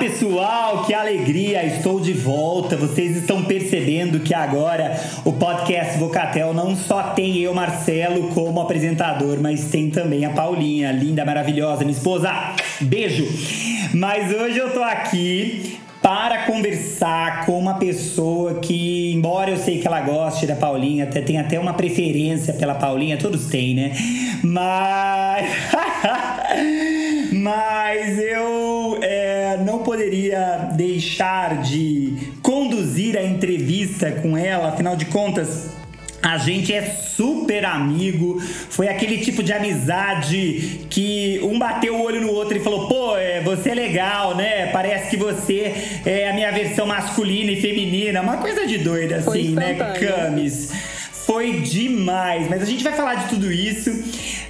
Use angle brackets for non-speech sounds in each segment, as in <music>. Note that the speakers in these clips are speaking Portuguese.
Pessoal, que alegria, estou de volta. Vocês estão percebendo que agora o podcast Vocatel não só tem eu, Marcelo, como apresentador, mas tem também a Paulinha, linda, maravilhosa, minha esposa. Beijo! Mas hoje eu tô aqui para conversar com uma pessoa que, embora eu sei que ela goste da Paulinha, até tem até uma preferência pela Paulinha, todos têm, né? Mas. <laughs> Mas eu é, não poderia deixar de conduzir a entrevista com ela, afinal de contas. A gente é super amigo, foi aquele tipo de amizade que um bateu o olho no outro e falou: pô, é, você é legal, né? Parece que você é a minha versão masculina e feminina, uma coisa de doida assim, né, Camis? Foi demais, mas a gente vai falar de tudo isso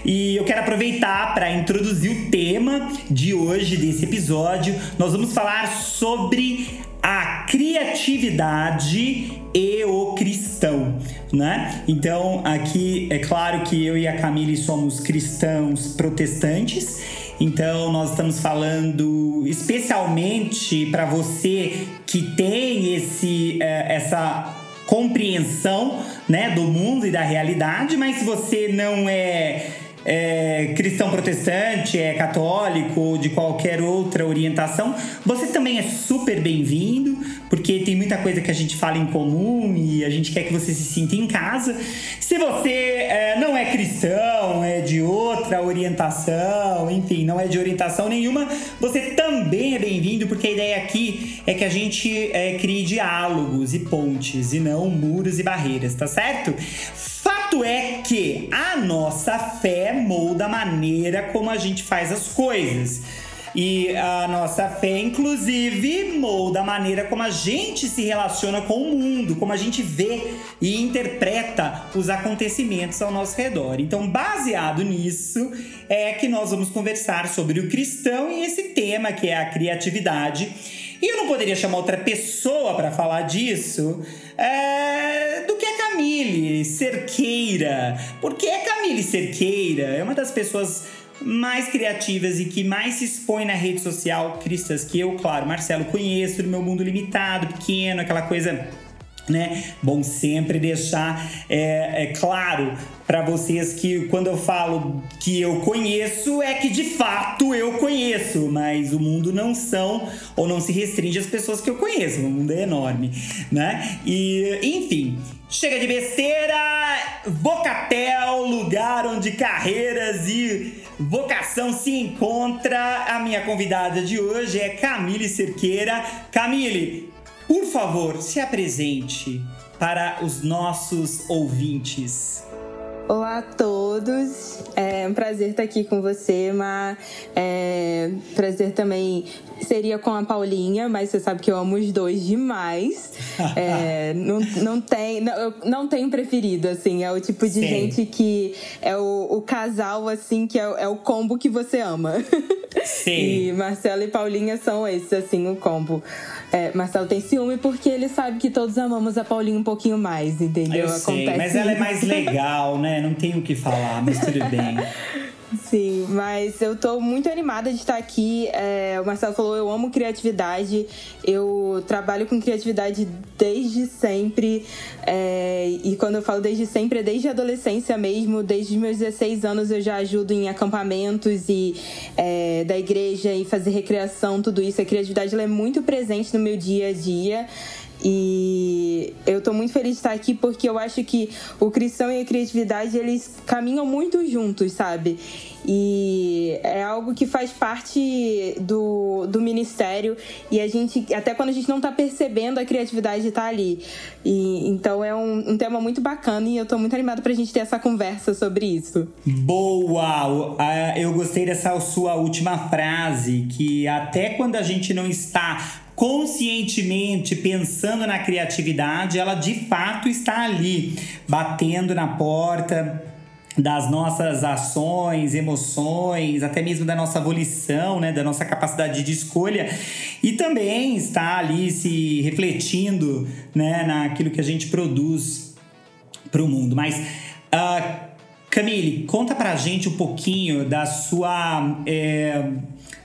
e eu quero aproveitar para introduzir o tema de hoje, desse episódio. Nós vamos falar sobre a criatividade e o cristão, né? Então, aqui é claro que eu e a Camille somos cristãos protestantes. Então, nós estamos falando especialmente para você que tem esse eh, essa compreensão, né, do mundo e da realidade, mas se você não é é cristão protestante, é católico ou de qualquer outra orientação, você também é super bem-vindo, porque tem muita coisa que a gente fala em comum e a gente quer que você se sinta em casa. Se você é, é cristão, é de outra orientação, enfim, não é de orientação nenhuma, você também é bem-vindo, porque a ideia aqui é que a gente é, crie diálogos e pontes e não muros e barreiras, tá certo? Fato é que a nossa fé molda a maneira como a gente faz as coisas. E a nossa fé, inclusive, molda a maneira como a gente se relaciona com o mundo, como a gente vê e interpreta os acontecimentos ao nosso redor. Então, baseado nisso, é que nós vamos conversar sobre o cristão e esse tema que é a criatividade. E eu não poderia chamar outra pessoa para falar disso é, do que a Camille Cerqueira. Porque a Camille Cerqueira é uma das pessoas mais criativas e que mais se expõe na rede social cristãs que eu, claro, Marcelo, conheço do meu mundo limitado, pequeno, aquela coisa né? Bom sempre deixar é, é claro para vocês que quando eu falo que eu conheço é que de fato eu conheço, mas o mundo não são ou não se restringe às pessoas que eu conheço, o mundo é enorme, né? E enfim, Chega de besteira! Vocatel, lugar onde carreiras e vocação se encontra. A minha convidada de hoje é Camille Cerqueira. Camille, por favor, se apresente para os nossos ouvintes. Olá a todos, é um prazer estar aqui com você, mas é, prazer também seria com a Paulinha, mas você sabe que eu amo os dois demais. É, <laughs> não, não, tem, não, não tenho preferido, assim, é o tipo de Sim. gente que é o, o casal, assim, que é, é, o combo que você ama. Sim. E Marcelo e Paulinha são esses, assim, o combo. É, Marcelo tem ciúme porque ele sabe que todos amamos a Paulinha um pouquinho mais, entendeu? Eu sei, Acontece mas ela é mais legal, né? Não tenho o que falar, mas tudo bem. <laughs> Sim, mas eu tô muito animada de estar aqui. É, o Marcelo falou, eu amo criatividade. Eu trabalho com criatividade desde sempre. É, e quando eu falo desde sempre, é desde a adolescência mesmo. Desde os meus 16 anos eu já ajudo em acampamentos e é, da igreja e fazer recreação, tudo isso. A criatividade é muito presente no meu dia a dia. E eu tô muito feliz de estar aqui porque eu acho que o cristão e a criatividade eles caminham muito juntos, sabe? E é algo que faz parte do, do ministério e a gente, até quando a gente não tá percebendo, a criatividade tá ali. E, então é um, um tema muito bacana e eu tô muito animada pra gente ter essa conversa sobre isso. Boa! Eu gostei dessa sua última frase, que até quando a gente não está conscientemente pensando na criatividade, ela de fato está ali, batendo na porta das nossas ações, emoções, até mesmo da nossa volição, né, da nossa capacidade de escolha, e também está ali se refletindo, né, naquilo que a gente produz para o mundo. Mas uh, Camille, conta pra gente um pouquinho da sua é,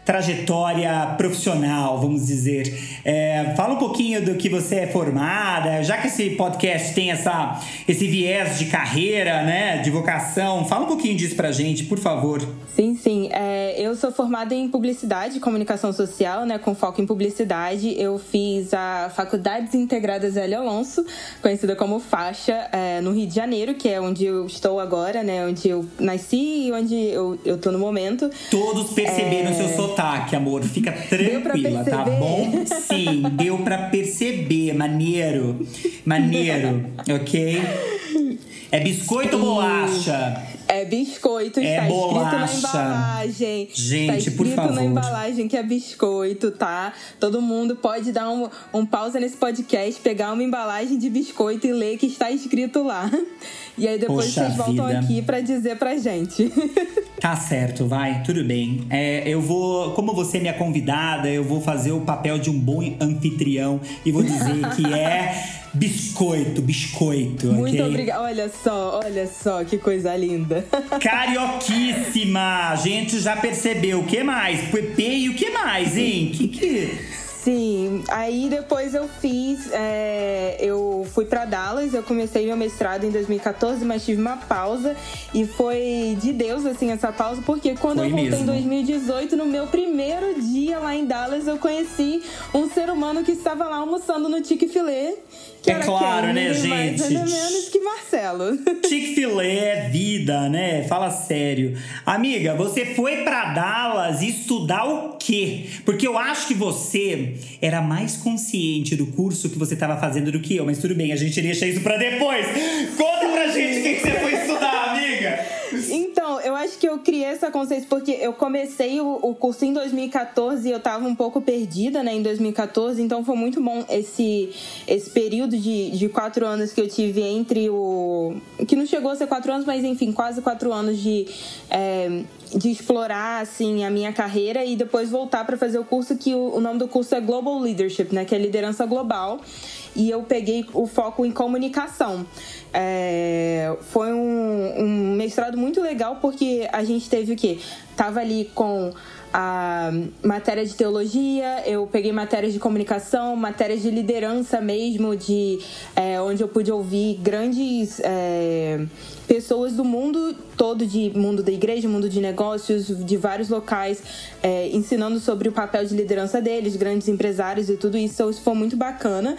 trajetória profissional, vamos dizer. É, fala um pouquinho do que você é formada, já que esse podcast tem essa, esse viés de carreira, né, de vocação, fala um pouquinho disso pra gente, por favor. Sim, sim. É, eu sou formada em publicidade e comunicação social, né, com foco em publicidade. Eu fiz a Faculdades Integradas L. Alonso, conhecida como Faixa, é, no Rio de Janeiro, que é onde eu estou agora, né, onde eu nasci e onde eu, eu tô no momento. Todos perceberam é... seu sotaque, amor. Fica tranquila, tá bom? Sim, deu para perceber. Maneiro. Maneiro, ok? É biscoito ou bolacha? É biscoito, é está bolacha. escrito na embalagem. Gente, está por favor. na embalagem que é biscoito, tá? Todo mundo pode dar um, um pausa nesse podcast, pegar uma embalagem de biscoito e ler que está escrito lá. E aí depois Poxa vocês voltam vida. aqui para dizer pra gente. <laughs> Tá certo, vai, tudo bem. É, eu vou, como você é minha convidada, eu vou fazer o papel de um bom anfitrião e vou dizer que <laughs> é biscoito, biscoito. Muito okay? obrigada. Olha só, olha só que coisa linda. Carioquíssima! A gente já percebeu. O que mais? Pepe e o que mais, hein? Que que. Sim, aí depois eu fiz, é, eu fui para Dallas, eu comecei meu mestrado em 2014, mas tive uma pausa e foi de Deus assim essa pausa, porque quando foi eu voltei mesmo. em 2018, no meu primeiro dia lá em Dallas, eu conheci um ser humano que estava lá almoçando no Chick-fil-A que é claro, né, gente? Mais menos que Marcelo. <laughs> Chick-fil-A é vida, né? Fala sério. Amiga, você foi para Dallas estudar o quê? Porque eu acho que você era mais consciente do curso que você estava fazendo do que eu, mas tudo bem, a gente deixa isso para depois. Conta pra gente o que, você foi estudar, amiga. Então, eu acho que eu criei essa consciência porque eu comecei o, curso em 2014 e eu tava um pouco perdida, né, em 2014, então foi muito bom esse, esse período de, de quatro anos que eu tive entre o. que não chegou a ser quatro anos, mas enfim, quase quatro anos de. É, de explorar assim a minha carreira e depois voltar para fazer o curso que o, o, nome do curso é Global Leadership, né, que é liderança global. E eu peguei o foco em comunicação. É, foi um, um mestrado muito legal porque a gente teve o quê? Tava ali com a matéria de teologia, eu peguei matérias de comunicação, matérias de liderança mesmo, de é, onde eu pude ouvir grandes é, pessoas do mundo todo, de mundo da igreja, mundo de negócios, de vários locais, é, ensinando sobre o papel de liderança deles, grandes empresários e tudo isso. Então, isso foi muito bacana.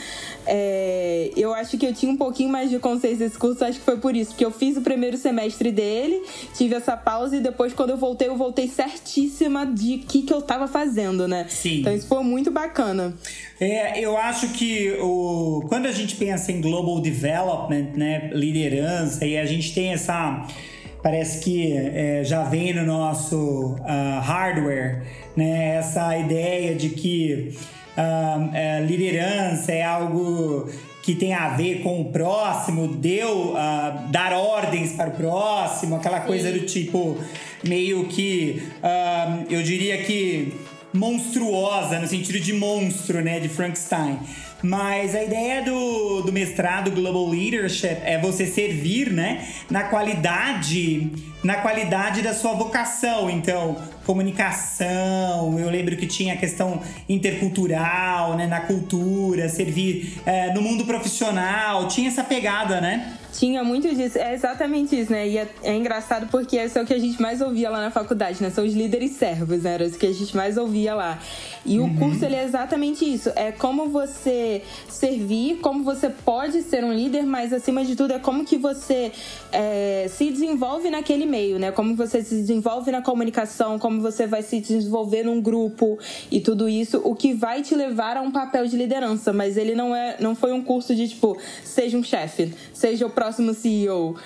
É, eu acho que eu tinha um pouquinho mais de consciência desse curso, acho que foi por isso, porque eu fiz o primeiro semestre dele, tive essa pausa e depois, quando eu voltei, eu voltei certíssima de o que, que eu tava fazendo, né? Sim. Então, isso foi muito bacana. É, eu acho que o, quando a gente pensa em global development, né, liderança, e a gente tem essa parece que é, já vem no nosso uh, hardware, né? Essa ideia de que uh, liderança é algo que tem a ver com o próximo, deu uh, dar ordens para o próximo, aquela coisa do tipo meio que eu diria que monstruosa no sentido de monstro, né, de Frankenstein. Mas a ideia do, do mestrado Global Leadership é você servir, né, na qualidade, na qualidade da sua vocação. Então, comunicação, eu lembro que tinha a questão intercultural, né, na cultura, servir é, no mundo profissional, tinha essa pegada, né? Tinha muito disso, é exatamente isso, né? E é, é, engraçado porque isso é o que a gente mais ouvia lá na faculdade, né? São os líderes servos, né? Era isso que a gente mais ouvia lá. E uhum. o curso, ele é exatamente isso. É como você servir, como você pode ser um líder, mas acima de tudo é como que você é, se desenvolve naquele meio, né? Como você se desenvolve na comunicação, como você vai se desenvolver num grupo e tudo isso, o que vai te levar a um papel de liderança. Mas ele não é, não foi um curso de tipo, seja um chefe, seja o próximo CEO.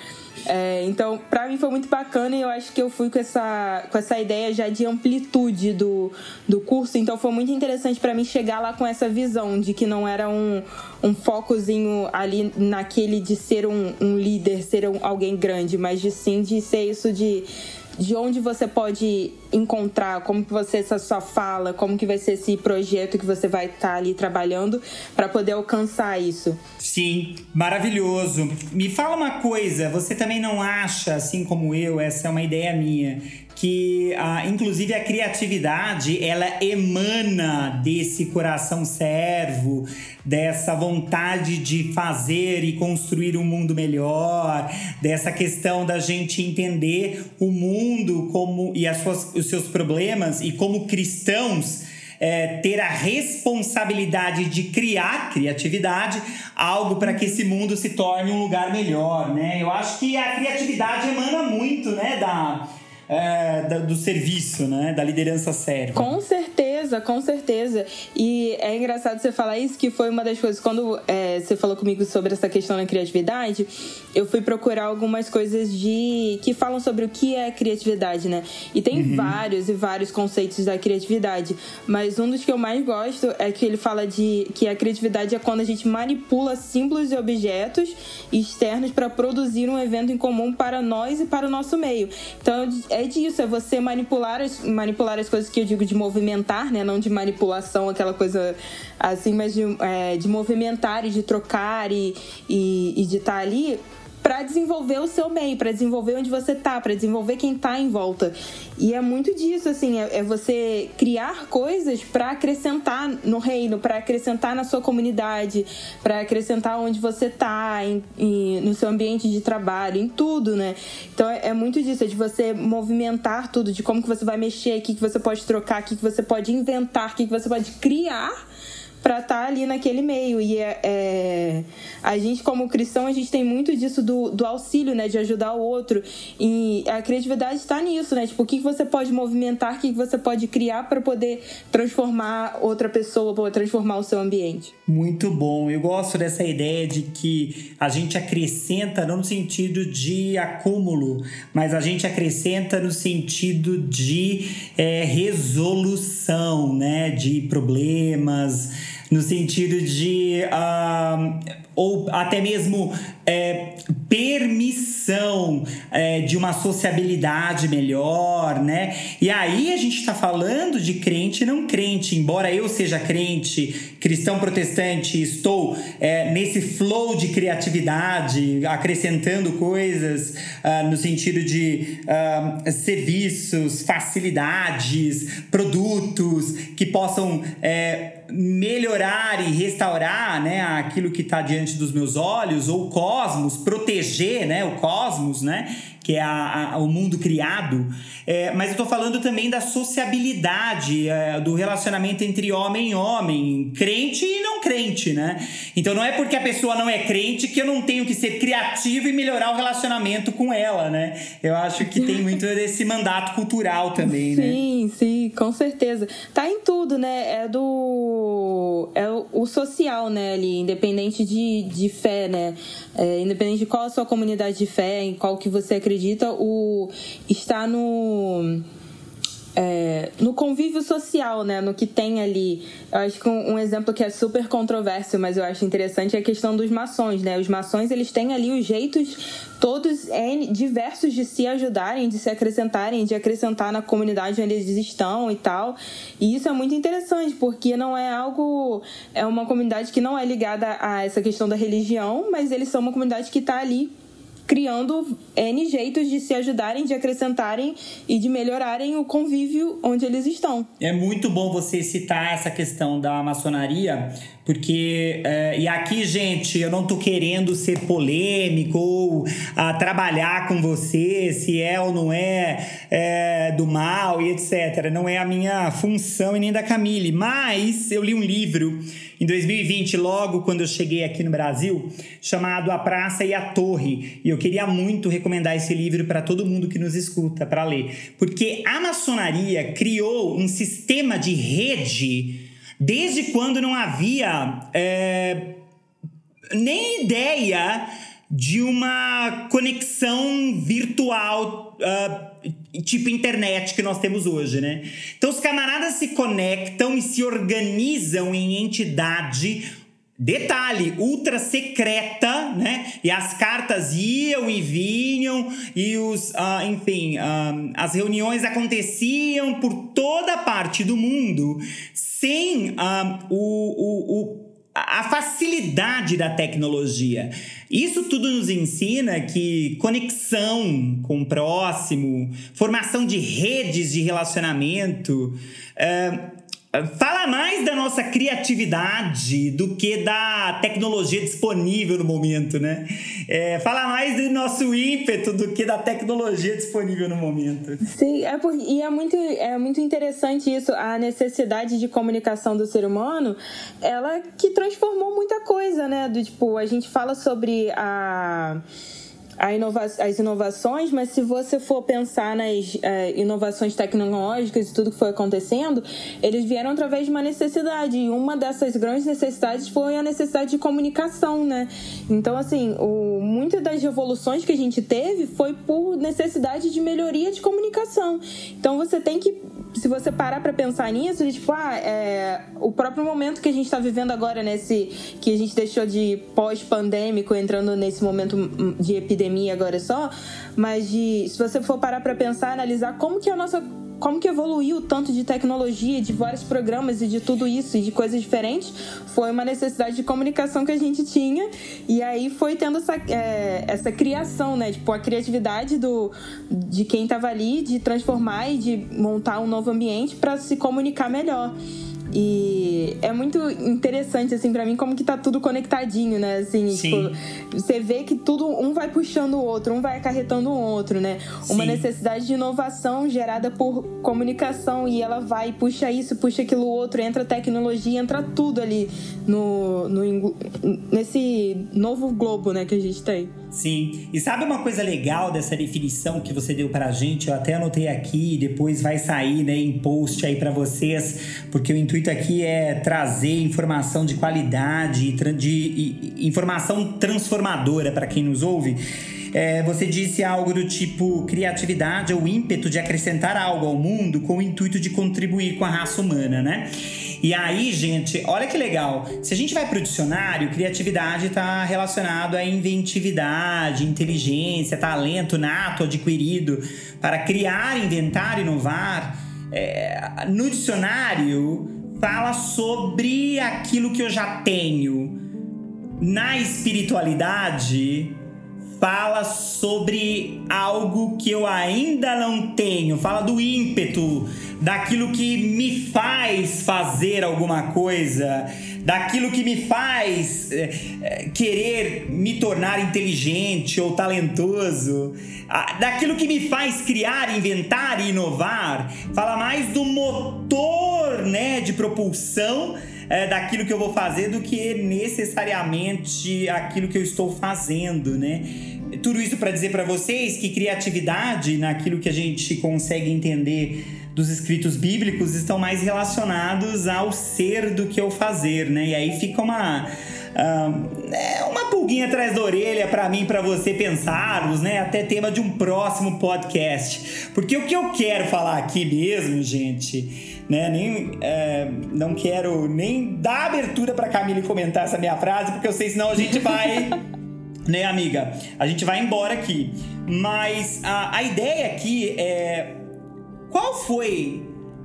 É, então, para mim foi muito bacana e eu acho que eu fui com essa, com essa ideia já de amplitude do, do curso. Então, foi muito interessante para mim chegar lá com essa visão de que não era um, um focozinho ali naquele de ser um, um líder, ser um, alguém grande, mas de sim de ser isso de de onde você pode encontrar, como que você essa sua fala, como que vai ser esse projeto que você vai estar tá ali trabalhando para poder alcançar isso. Sim, maravilhoso. Me fala uma coisa, você também não acha, assim como eu, essa é uma ideia minha, que, ah, inclusive, a criatividade ela emana desse coração servo, dessa vontade de fazer e construir um mundo melhor, dessa questão da gente entender o mundo como e as suas, os seus problemas e como cristãos é, ter a responsabilidade de criar criatividade, algo para que esse mundo se torne um lugar melhor, né? Eu acho que a criatividade emana muito, né, da é, da, do serviço, né? Da liderança séria. Com certeza, com certeza. E é engraçado você falar isso, que foi uma das coisas. Quando é, você falou comigo sobre essa questão da criatividade, eu fui procurar algumas coisas de que falam sobre o que é criatividade, né? E tem uhum. vários e vários conceitos da criatividade. Mas um dos que eu mais gosto é que ele fala de que a criatividade é quando a gente manipula símbolos e objetos externos para produzir um evento em comum para nós e para o nosso meio. Então, é é disso, é você manipular as, manipular as coisas que eu digo de movimentar, né? Não de manipulação, aquela coisa assim, mas de, é, de movimentar e de trocar e, e, e de estar tá ali para desenvolver o seu meio, para desenvolver onde você tá, para desenvolver quem tá em volta. E é muito disso, assim, é, é você criar coisas para acrescentar no reino, para acrescentar na sua comunidade, para acrescentar onde você tá, em, em, no seu ambiente de trabalho, em tudo, né? Então é, é, muito disso, é de você movimentar tudo, de como que você vai mexer, o que, que você pode trocar, o que, que você pode inventar, o que, que você pode criar para estar tá ali naquele meio. E é, é, a gente, como cristão, a gente tem muito disso do, do auxílio, né? De ajudar o outro. E a criatividade está nisso, né? Tipo, o que você pode movimentar, o que você pode criar para poder transformar outra pessoa, para transformar o seu ambiente. Muito bom. Eu gosto dessa ideia de que a gente acrescenta não no sentido de acúmulo, mas a gente acrescenta no sentido de é, resolução, né? De problemas no sentido de. Uh, ou até mesmo é, permissão é, de uma sociabilidade melhor, né? E aí a gente está falando de crente e não crente. Embora eu seja crente, cristão protestante, estou é, nesse flow de criatividade, acrescentando coisas uh, no sentido de uh, serviços, facilidades, produtos que possam é, melhorar e restaurar né, aquilo que está diante dos meus olhos, ou o cosmos, proteger né, o cosmos, né? Que é a, a, o mundo criado, é, mas eu estou falando também da sociabilidade, é, do relacionamento entre homem e homem, crente e não crente, né? Então não é porque a pessoa não é crente que eu não tenho que ser criativo e melhorar o relacionamento com ela, né? Eu acho que tem muito <laughs> desse mandato cultural também, sim, né? Sim, sim, com certeza. Tá em tudo, né? É do. É o social, né? Ali, independente de, de fé, né? É, independente de qual a sua comunidade de fé, em qual que você acredita acredita, o está no é, no convívio social, né? No que tem ali. Eu acho que um, um, exemplo que é super controverso, mas eu acho interessante é a questão dos maçons, né? Os maçons, eles têm ali os jeitos todos diversos de se ajudarem, de se acrescentarem, de acrescentar na comunidade onde eles estão e tal. E isso é muito interessante, porque não é algo... É uma comunidade que não é ligada a essa questão da religião, mas eles são uma comunidade que está ali criando N jeitos de se ajudarem, de acrescentarem e de melhorarem o convívio onde eles estão. É muito bom você citar essa questão da maçonaria, porque, é, e aqui, gente, eu não tô querendo ser polêmico ou a, ah, trabalhar com você se é ou não é, é do mal e etc. Não é a minha função e nem da Camille, mas eu li um livro em 2020, logo quando eu cheguei aqui no Brasil, chamado A Praça e a Torre. E eu queria muito recomendar esse livro para todo mundo que nos escuta para ler, porque a maçonaria criou um sistema de rede desde quando não havia é, nem ideia de uma conexão virtual uh, tipo internet que nós temos hoje, né? Então os camaradas se conectam e se organizam em entidade Detalhe, ultra secreta, né? E as cartas iam e vinham, e os, uh, enfim, uh, as reuniões aconteciam por toda parte do mundo, sem uh, o, o, o a facilidade da tecnologia. Isso tudo nos ensina que conexão com o próximo, formação de redes de relacionamento, uh, Fala mais da nossa criatividade do que da tecnologia disponível no momento, né? É, fala mais do nosso ímpeto do que da tecnologia disponível no momento. Sim, é por, e é muito, é muito interessante isso, a necessidade de comunicação do ser humano, ela que transformou muita coisa, né? Do tipo, a gente fala sobre a inova as inovações, mas se você for pensar nas é, inovações tecnológicas e tudo que foi acontecendo, eles vieram através de uma necessidade. E uma dessas grandes necessidades foi a necessidade de comunicação, né? Então, assim, muitas das revoluções que a gente teve foi por necessidade de melhoria de comunicação. Então, você tem que se você parar para pensar nisso, tipo, ah, é, o próprio momento que a gente está vivendo agora, nesse que a gente deixou de pós-pandêmico, entrando nesse momento de epidemia agora só, mas de, se você for parar para pensar, analisar como que a nossa como que evoluiu tanto de tecnologia, de vários programas e de tudo isso, e de coisas diferentes, foi uma necessidade de comunicação que a gente tinha. E aí foi tendo essa, é, essa criação, né? Tipo, a criatividade do, de quem estava ali de transformar e de montar um novo ambiente para se comunicar melhor. E é muito interessante, assim, para mim, como que tá tudo conectadinho, né? Assim, Sim. tipo, você vê que tudo, um vai puxando o outro, um vai acarretando o outro, né? Sim. Uma necessidade de inovação gerada por comunicação e ela vai, puxa isso, puxa aquilo outro, entra tecnologia, entra tudo ali no, no, nesse novo globo, né, que a gente tem. Sim. E sabe uma coisa legal dessa definição que você deu pra gente? Eu até anotei aqui, depois vai sair, né, em post aí para vocês, porque o intuito aqui é trazer informação de qualidade, de, de informação transformadora para quem nos ouve. É, você disse algo do tipo criatividade ou ímpeto de acrescentar algo ao mundo com o intuito de contribuir com a raça humana, né? E aí, gente, olha que legal. Se a gente vai para o dicionário, criatividade está relacionado à inventividade, inteligência, talento nato adquirido para criar, inventar, inovar. É, no dicionário, fala sobre aquilo que eu já tenho. Na espiritualidade, fala sobre algo que eu ainda não tenho, fala do ímpeto, daquilo que me faz fazer alguma coisa, daquilo que me faz é, é, querer me tornar inteligente ou talentoso, daquilo que me faz criar, inventar e inovar. Fala mais do motor, né, de propulsão é, daquilo que eu vou fazer do que necessariamente aquilo que eu estou fazendo, né? Tudo isso para dizer para vocês que criatividade, naquilo que a gente consegue entender dos escritos bíblicos, estão mais relacionados ao ser do que ao fazer, né? E aí fica uma uh, é uma pulguinha atrás da orelha para mim, para você pensarmos, né? Até tema de um próximo podcast, porque o que eu quero falar aqui mesmo, gente, né? Nem é, não quero nem dar abertura para Camille comentar essa minha frase, porque eu sei senão a gente vai <laughs> né, amiga? A gente vai embora aqui. Mas a, a ideia aqui é. Qual foi.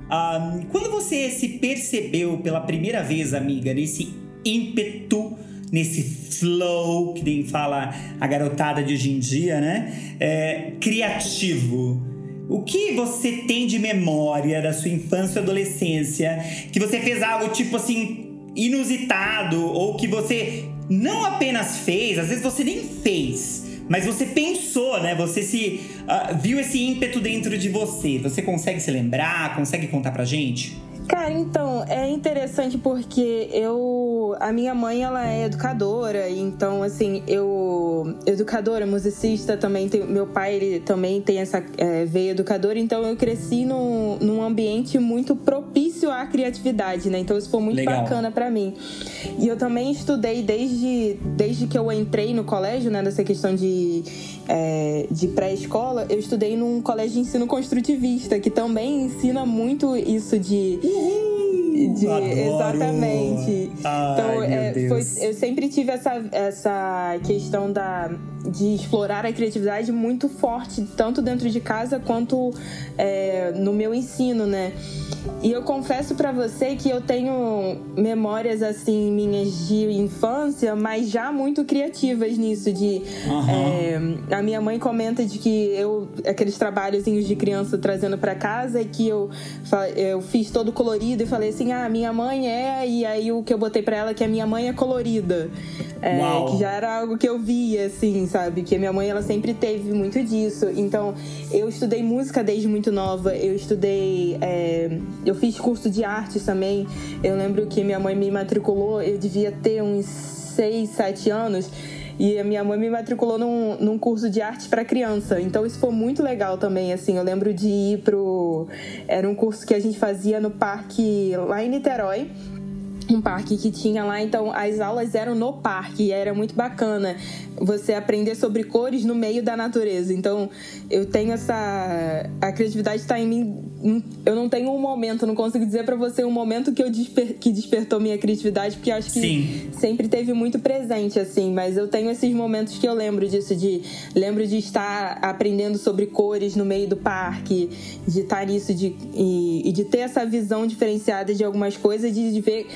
Um, quando você se percebeu pela primeira vez, amiga, nesse ímpeto, nesse flow, que nem fala a garotada de hoje em dia, né? É, criativo. O que você tem de memória da sua infância e adolescência que você fez algo tipo assim inusitado ou que você não apenas fez, às vezes você nem fez, mas você pensou, né? Você se uh, viu esse ímpeto dentro de você. Você consegue se lembrar? Consegue contar pra gente? Cara, então, é interessante porque eu. A minha mãe, ela é educadora, então, assim, eu. Educadora, musicista também. Tem, meu pai, ele também tem essa é, veia educadora, então eu cresci num, num ambiente muito propício à criatividade, né? Então isso foi muito Legal. bacana para mim. E eu também estudei desde, desde que eu entrei no colégio, né? Nessa questão de, é, de pré-escola, eu estudei num colégio de ensino construtivista, que também ensina muito isso de de, exatamente. Ai, então, é, foi, eu sempre tive essa, essa questão da, de explorar a criatividade muito forte, tanto dentro de casa quanto é, no meu ensino, né? E eu confesso para você que eu tenho memórias assim minhas de infância, mas já muito criativas nisso. De uhum. é, a minha mãe comenta de que eu aqueles trabalhozinhos de criança trazendo para casa e que eu eu fiz todo colorido e falei assim, ah, minha mãe é e aí o que eu botei para ela é que a minha mãe é colorida, é, que já era algo que eu via assim, sabe? Que a minha mãe ela sempre teve muito disso. Então eu estudei música desde muito nova, eu estudei é, eu fiz curso de artes também. Eu lembro que minha mãe me matriculou, eu devia ter uns 6, 7 anos. E a minha mãe me matriculou num, num curso de arte para criança. Então isso foi muito legal também, assim. Eu lembro de ir pro... Era um curso que a gente fazia no parque lá em Niterói um parque que tinha lá, então as aulas eram no parque e era muito bacana você aprender sobre cores no meio da natureza. Então eu tenho essa. A criatividade está em mim. Eu não tenho um momento, não consigo dizer para você um momento que eu desper... que despertou minha criatividade, porque acho que Sim. sempre teve muito presente, assim. Mas eu tenho esses momentos que eu lembro disso, de lembro de estar aprendendo sobre cores no meio do parque, de estar nisso de... E... e de ter essa visão diferenciada de algumas coisas, de ver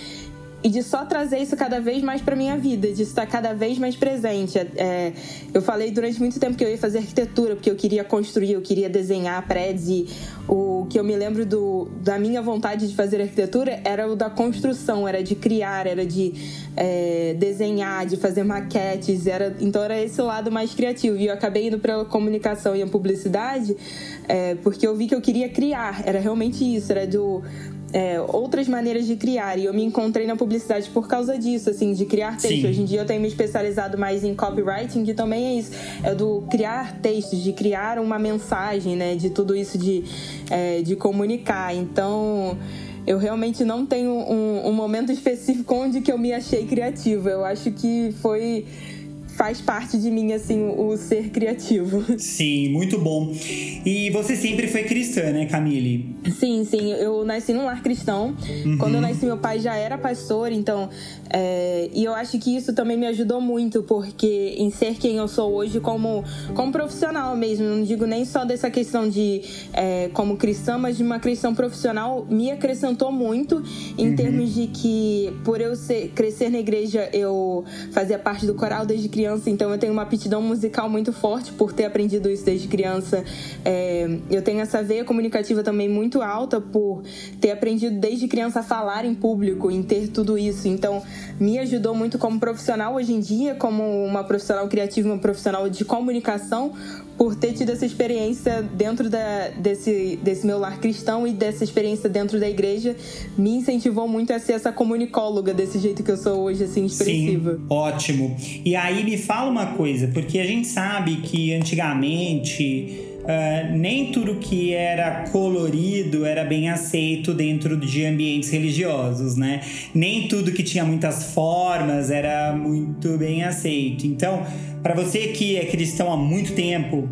e de só trazer isso cada vez mais para minha vida, de estar cada vez mais presente. É, eu falei durante muito tempo que eu ia fazer arquitetura, porque eu queria construir, eu queria desenhar prédios. E o que eu me lembro do, da minha vontade de fazer arquitetura era o da construção, era de criar, era de é, desenhar, de fazer maquetes. Era, então era esse lado mais criativo. E eu acabei indo para a comunicação e a publicidade é, porque eu vi que eu queria criar. Era realmente isso, era do é, outras maneiras de criar. E eu me encontrei na publicidade por causa disso, assim, de criar texto. Sim. Hoje em dia eu tenho me especializado mais em copywriting, que também é isso. É do criar textos, de criar uma mensagem, né? De tudo isso de, é, de comunicar. Então eu realmente não tenho um, um momento específico onde que eu me achei criativa. Eu acho que foi faz parte de mim, assim, o ser criativo. <laughs> Sim, muito bom. E você sempre foi cristã, né, Camille? Sim, sim. Eu nasci num lar cristão. Uhum. Quando eu nasci, meu pai já era pastor, então. É, e eu acho que isso também me ajudou muito, porque em ser quem eu sou hoje como, como profissional mesmo, não digo nem só dessa questão de é, como cristã, mas de uma cristã profissional, me acrescentou muito em uhum. termos de que, por eu ser, crescer na igreja, eu fazia parte do coral desde criança criança, então eu tenho uma aptidão musical muito forte por ter aprendido isso desde criança. É, eu tenho essa veia comunicativa também muito alta por ter aprendido desde criança a falar em público, em ter tudo isso. Então, me ajudou muito como profissional hoje em dia, como uma profissional criativa, uma profissional de comunicação, por ter tido essa experiência dentro da, desse, desse meu lar cristão e dessa experiência dentro da igreja, me incentivou muito a ser essa comunicóloga desse jeito que eu sou hoje, assim, expressiva. Sim, ótimo. E aí me fala uma coisa, porque a gente sabe que antigamente Uh, nem tudo que era colorido era bem aceito dentro de ambientes religiosos, né? Nem tudo que tinha muitas formas era muito bem aceito. Então, para você que é cristão há muito tempo,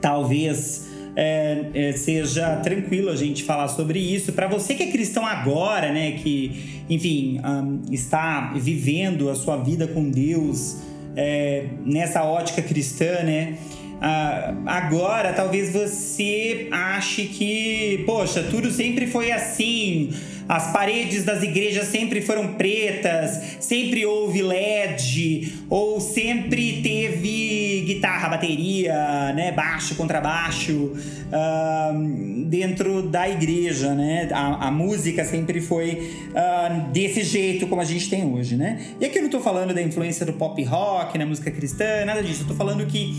talvez é, é, seja tranquilo a gente falar sobre isso. Para você que é cristão agora, né? Que, enfim, um, está vivendo a sua vida com Deus é, nessa ótica cristã, né? Uh, agora, talvez você ache que, poxa, tudo sempre foi assim. As paredes das igrejas sempre foram pretas, sempre houve LED, ou sempre teve guitarra, bateria, né, baixo, contrabaixo uh, dentro da igreja, né? A, a música sempre foi uh, desse jeito como a gente tem hoje, né? E aqui eu não tô falando da influência do pop rock na música cristã, nada disso. Eu tô falando que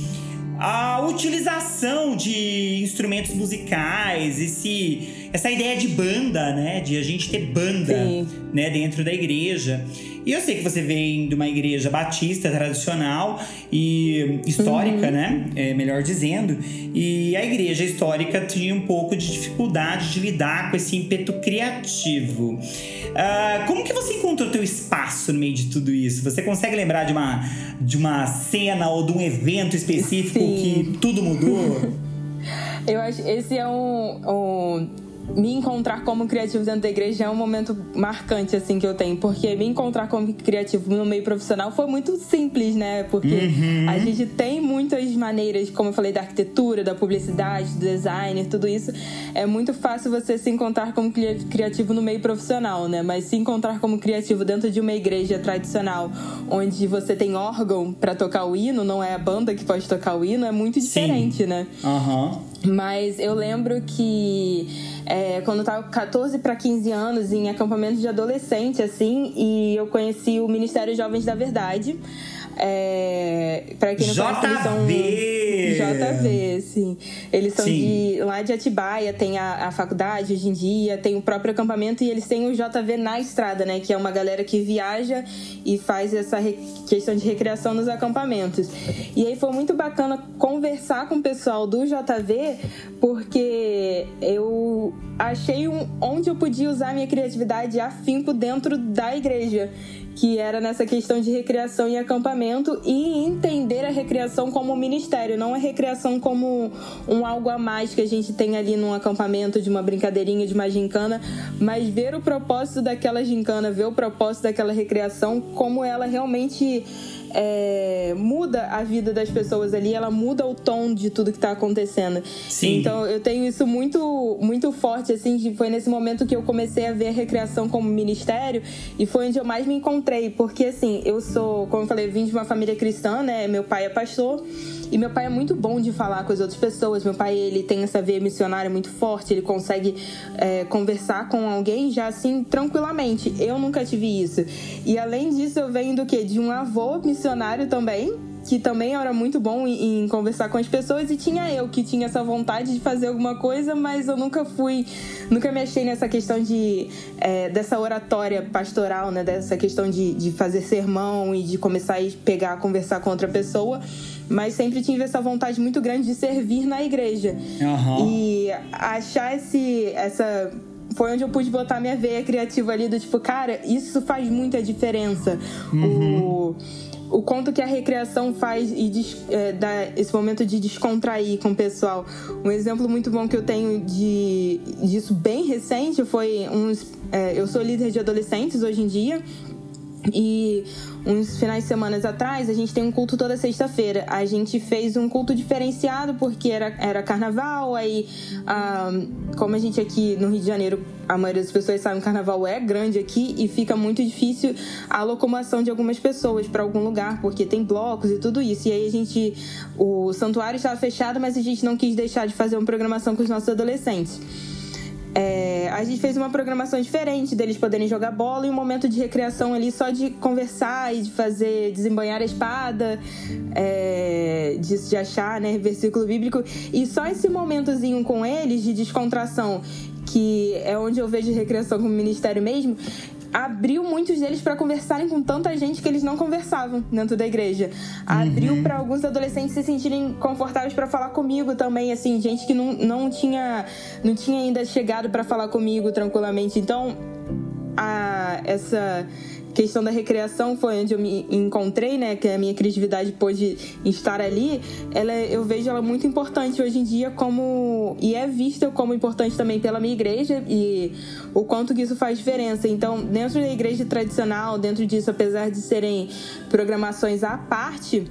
a utilização de instrumentos musicais, esse, essa ideia de banda, né? De a gente ter banda né? dentro da igreja. E eu sei que você vem de uma igreja batista tradicional e histórica, uhum. né? É, melhor dizendo. E a igreja histórica tinha um pouco de dificuldade de lidar com esse ímpeto criativo. Uh, como que você encontrou teu espaço no meio de tudo isso? Você consegue lembrar de uma, de uma cena ou de um evento específico Sim. que tudo mudou? <laughs> Eu acho esse é um, um me encontrar como criativo dentro da igreja é um momento marcante, assim, que eu tenho. Porque me encontrar como criativo no meio profissional foi muito simples, né? Porque uhum. a gente tem muitas maneiras, como eu falei, da arquitetura, da publicidade, do design, tudo isso. É muito fácil você se encontrar como criativo no meio profissional, né? Mas se encontrar como criativo dentro de uma igreja tradicional, onde você tem órgão para tocar o hino, não é a banda que pode tocar o hino, é muito diferente, Sim. né? Aham. Uhum. Mas eu lembro que é, quando eu tava 14 para 15 anos, em acampamento de adolescente, assim, e eu conheci o Ministério Jovens da Verdade. É, para quem não JV. conhece, eles são. JV, sim. Eles são sim. de lá de Atibaia, tem a, a faculdade hoje em dia, tem o próprio acampamento e eles têm o JV na estrada, né? Que é uma galera que viaja e faz essa questão de recreação nos acampamentos. E aí foi muito bacana conversar com o pessoal do JV, porque eu achei um, onde eu podia usar minha criatividade afinco dentro da igreja que era nessa questão de recreação e acampamento e entender a recreação como ministério, não a recreação como um algo a mais que a gente tem ali num acampamento de uma brincadeirinha, de uma gincana, mas ver o propósito daquela gincana, ver o propósito daquela recreação, como ela realmente é, muda a vida das pessoas ali, ela muda o tom de tudo que está acontecendo. Sim. Então eu tenho isso muito, muito forte, assim, foi nesse momento que eu comecei a ver a recreação como ministério e foi onde eu mais me encontrei, porque assim, eu sou, como eu falei, vim de uma família cristã, né? Meu pai é pastor. E meu pai é muito bom de falar com as outras pessoas. Meu pai, ele tem essa veia missionária muito forte, ele consegue é, conversar com alguém já assim tranquilamente. Eu nunca tive isso. E além disso, eu venho do quê? De um avô missionário também, que também era muito bom em, em, conversar com as pessoas e tinha eu que tinha essa vontade de fazer alguma coisa, mas eu nunca fui, nunca me achei nessa questão de é, dessa oratória pastoral, né? Dessa questão de, de fazer sermão e de começar a pegar, conversar com outra pessoa mas sempre tive essa vontade muito grande de servir na igreja. Uhum. E achar esse, essa foi onde eu pude botar minha veia criativa ali do tipo, cara, isso faz muita diferença. Uhum. O, o quanto que a recreação faz e des, é, dá esse momento de descontrair com o pessoal. Um exemplo muito bom que eu tenho de disso bem recente foi uns. É, eu sou líder de adolescentes hoje em dia. E uns finais de semana atrás, a gente tem um culto toda sexta-feira. A gente fez um culto diferenciado porque era, era carnaval, aí, ah, como a gente aqui no Rio de Janeiro, a maioria das pessoas sabe, o carnaval é grande aqui e fica muito difícil a locomoção de algumas pessoas para algum lugar, porque tem blocos e tudo isso. E aí a gente, o santuário estava fechado, mas a gente não quis deixar de fazer uma programação com os nossos adolescentes. É, a gente fez uma programação diferente deles poderem jogar bola e um momento de recreação ali só de conversar e de fazer desembanhar a espada, é, de, de achar né, versículo bíblico. E só esse momentozinho com eles de descontração que é onde eu vejo recreação como ministério mesmo, abriu muitos deles para conversarem com tanta gente que eles não conversavam dentro da igreja. Abriu uhum. para alguns adolescentes se sentirem confortáveis para falar comigo também, assim, gente que não, não tinha não tinha ainda chegado para falar comigo tranquilamente. Então, a, essa questão da recreação foi onde eu me encontrei, né? Que a minha criatividade pôde estar ali. Ela, eu vejo ela muito importante hoje em dia como e é vista como importante também pela minha igreja e o quanto que isso faz diferença. Então, dentro da igreja tradicional, dentro disso, apesar de serem programações à parte,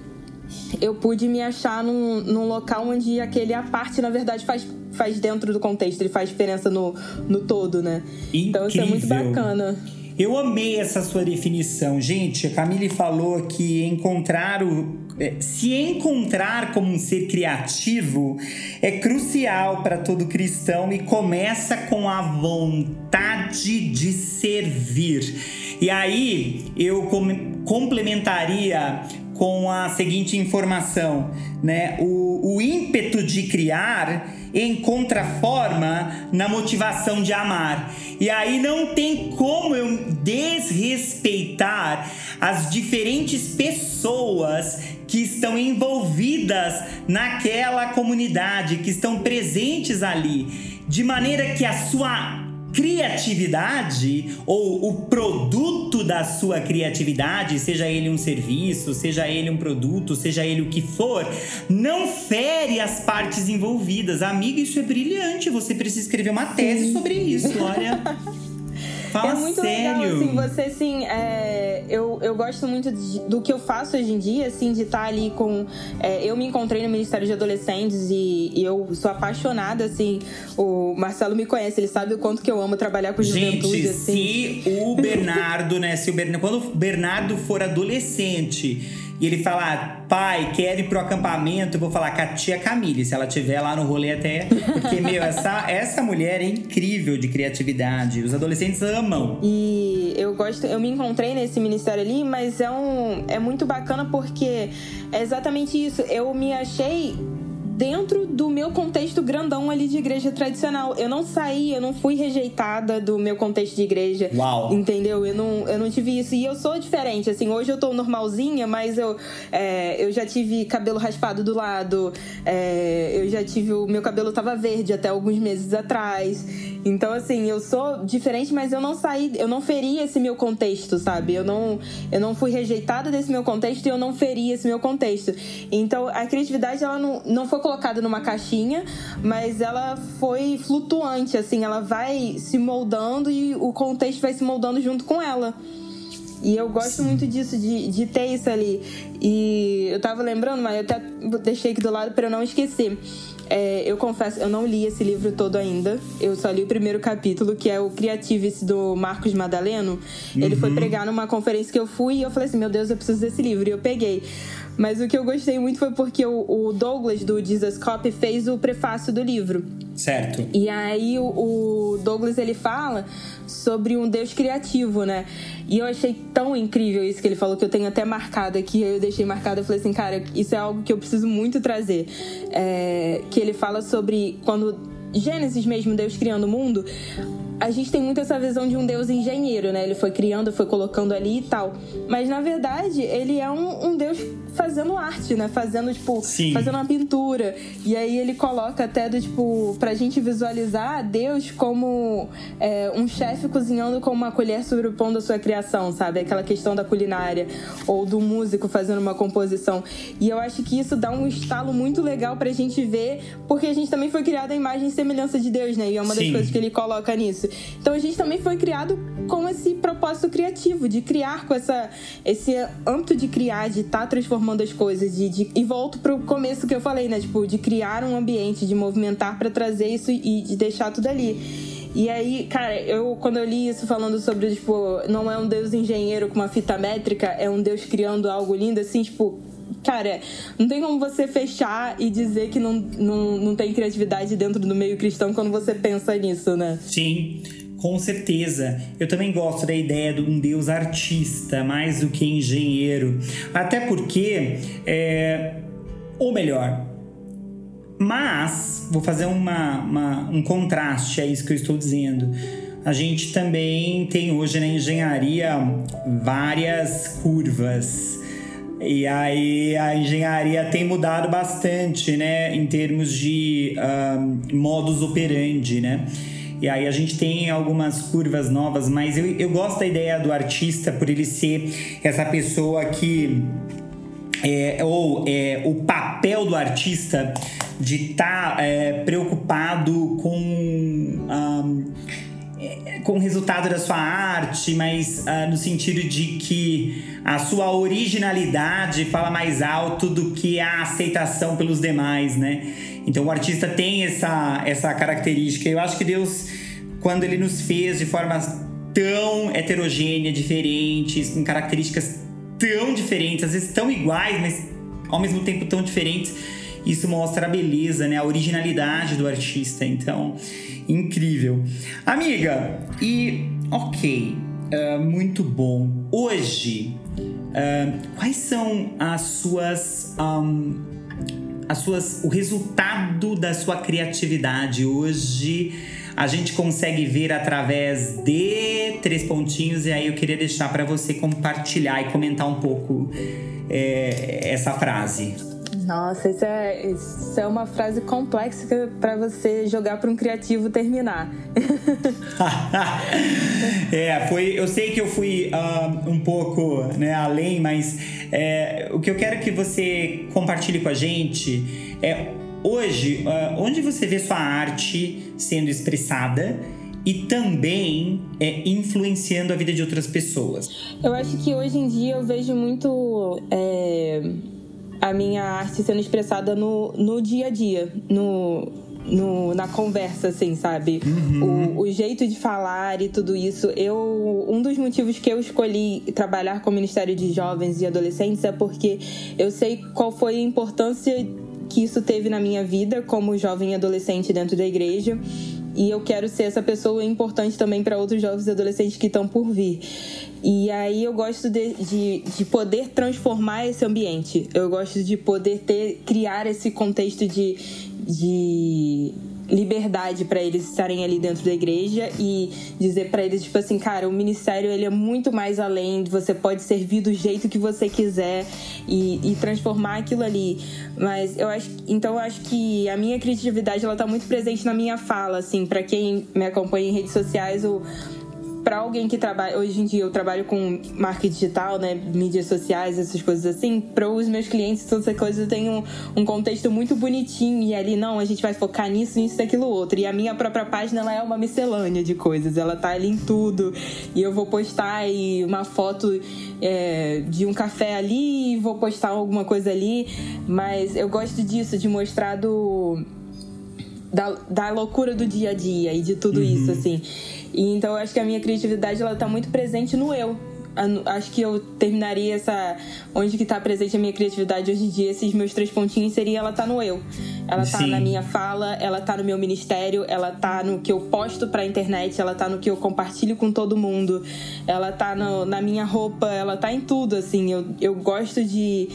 eu pude me achar num, num local onde aquele à parte, na verdade, faz faz dentro do contexto, ele faz diferença no, no todo, né? Incrível. Então isso é muito bacana. Eu amei essa sua definição. Gente, a Camille falou que encontrar o. É, se encontrar como um ser criativo é crucial para todo cristão e começa com a vontade de servir. E aí eu complementaria com a seguinte informação, né? O, o ímpeto de criar encontra forma na motivação de amar. E aí não tem como eu desrespeitar as diferentes pessoas que estão envolvidas naquela comunidade, que estão presentes ali, de maneira que a sua criatividade ou o produto da sua criatividade, seja ele um serviço, seja ele um produto, seja ele o que for, não fere as partes envolvidas. Amiga, isso é brilhante. Você precisa escrever uma tese sobre isso, olha. <laughs> Fala é muito sério. legal, assim, você, assim, é, eu, eu gosto muito de, do que eu faço hoje em dia, assim, de estar ali com... É, eu me encontrei no Ministério de Adolescentes e, e, eu sou apaixonada, assim, o Marcelo me conhece, ele sabe o quanto que eu amo trabalhar com Gente, juventude, assim. se o <laughs> Bernardo, né, se o Bernardo, quando o Bernardo for adolescente e ele fala, pai, quero ir pro acampamento, eu vou falar com a tia Camille, se ela tiver lá no rolê até. Porque, <laughs> meu, essa, essa mulher é incrível de criatividade. Os adolescentes amam. E eu gosto, eu me encontrei nesse ministério ali, mas é um. É muito bacana porque é exatamente isso. Eu me achei dentro do meu contexto grandão ali de igreja tradicional. Eu não saí, eu não fui rejeitada do meu contexto de igreja. Uau! Entendeu? Eu não, eu não tive isso. E eu sou diferente, assim, hoje eu tô normalzinha, mas eu, é, eu já tive cabelo raspado do lado, é, eu já tive. O meu cabelo tava verde até alguns meses atrás. Então, assim, eu sou diferente, mas eu não saí, eu não feri esse meu contexto, sabe? Eu não, eu não fui rejeitada desse meu contexto e eu não feri esse meu contexto. Então, a criatividade, ela não, não foi colocada numa caixinha, mas ela foi flutuante, assim, ela vai se moldando e o contexto vai se moldando junto com ela. E eu gosto muito disso, de, de ter isso ali. E eu tava lembrando, mas eu até deixei aqui do lado para eu não esquecer. É, eu confesso, eu não li esse livro todo ainda. Eu só li o primeiro capítulo, que é o Creativice do Marcos Madaleno. Uhum. Ele foi uhum. pregar numa conferência que eu fui e eu falei assim: meu Deus, eu preciso desse livro. E eu peguei. Mas o que eu gostei muito foi porque o, Douglas do Jesus Cop fez o prefácio do livro. Certo. E aí o, o Douglas ele fala sobre um Deus criativo, né? E eu achei tão incrível isso que ele falou que eu tenho até marcado aqui. Eu deixei marcado, eu falei assim, cara, isso é algo que eu preciso muito trazer. É, que ele fala sobre quando Gênesis mesmo, Deus criando o mundo, a gente tem muito essa visão de um Deus engenheiro, né? Ele foi criando, foi colocando ali e tal. Mas na verdade, ele é um, um Deus fazendo arte, né? Fazendo, tipo, Sim. fazendo uma pintura. E aí ele coloca até do, tipo, pra gente visualizar Deus como é, um chefe cozinhando com uma colher sobrepondo a sua criação, sabe? Aquela questão da culinária. Ou do músico fazendo uma composição. E eu acho que isso dá um estalo muito legal pra gente ver, porque a gente também foi criado a imagem e semelhança de Deus, né? E é uma das Sim. coisas que ele coloca nisso. Então a gente também foi criado com esse propósito criativo, de criar com essa, esse âmbito de criar, de estar tá transformando as coisas. De, de, e volto pro começo que eu falei, né? Tipo, de criar um ambiente, de movimentar para trazer isso e de deixar tudo ali. E aí, cara, eu quando eu li isso falando sobre, tipo, não é um deus engenheiro com uma fita métrica, é um deus criando algo lindo, assim, tipo, cara, não tem como você fechar e dizer que não, não, não tem criatividade dentro do meio cristão quando você pensa nisso, né? Sim. Com certeza. Eu também gosto da ideia de um Deus artista, mais do que engenheiro. Até porque, é... ou melhor, mas, vou fazer uma, uma, um contraste a isso que eu estou dizendo. A gente também tem hoje na engenharia várias curvas e aí a engenharia tem mudado bastante, né, em termos de um, modus operandi, né? E aí a gente tem algumas curvas novas, mas eu, eu gosto da ideia do artista por ele ser essa pessoa que é, ou é, o papel do artista de estar tá, é, preocupado com um, com o resultado da sua arte, mas uh, no sentido de que a sua originalidade fala mais alto do que a aceitação pelos demais, né? Então o artista tem essa, essa característica. Eu acho que Deus, quando ele nos fez de formas tão heterogêneas, diferentes, com características tão diferentes, às vezes tão iguais, mas ao mesmo tempo tão diferentes, isso mostra a beleza, né? A originalidade do artista. Então, incrível. Amiga, e ok, uh, muito bom. Hoje, uh, quais são as suas. Um, as suas, o resultado da sua criatividade hoje a gente consegue ver através de três pontinhos e aí eu queria deixar para você compartilhar e comentar um pouco é, essa frase. Nossa, isso é, isso é uma frase complexa para você jogar para um criativo terminar. <laughs> é, foi. Eu sei que eu fui uh, um pouco né, além, mas é, o que eu quero que você compartilhe com a gente é hoje, uh, onde você vê sua arte sendo expressada e também é, influenciando a vida de outras pessoas? Eu acho que hoje em dia eu vejo muito. É a minha arte sendo expressada no, no dia a dia, no, no, na conversa, assim, sabe? Uhum. O, o, jeito de falar e tudo isso. Eu, um dos motivos que eu escolhi trabalhar com o Ministério de Jovens e Adolescentes é porque eu sei qual foi a importância que isso teve na minha vida como jovem e adolescente dentro da igreja. E eu quero ser essa pessoa importante também para outros jovens e adolescentes que estão por vir. E aí eu gosto de, de, de, poder transformar esse ambiente. Eu gosto de poder ter, criar esse contexto de, de liberdade para eles estarem ali dentro da igreja e dizer para eles tipo assim, cara, o ministério ele é muito mais além, você pode servir do jeito que você quiser e, e transformar aquilo ali. Mas eu acho, então eu acho que a minha criatividade ela tá muito presente na minha fala, assim, para quem me acompanha em redes sociais, o para alguém que trabalha. Hoje em dia eu trabalho com marketing digital, né? Mídias sociais, essas coisas assim. Para os meus clientes, todas essas coisas tem um, um contexto muito bonitinho. E ali, não, a gente vai focar nisso, nisso, daquilo outro. E a minha própria página ela é uma miscelânea de coisas. Ela tá ali em tudo. E eu vou postar aí uma foto é, de um café ali, vou postar alguma coisa ali. Mas eu gosto disso, de mostrar do. Da, da loucura do dia a dia e de tudo uhum. isso, assim. E então eu acho que a minha criatividade ela tá muito presente no eu. Acho que eu terminaria essa. Onde que tá presente a minha criatividade hoje em dia, esses meus três pontinhos seria ela tá no eu. Ela tá Sim. na minha fala, ela tá no meu ministério, ela tá no que eu posto pra internet, ela tá no que eu compartilho com todo mundo, ela tá no, na minha roupa, ela tá em tudo, assim. Eu, eu gosto de,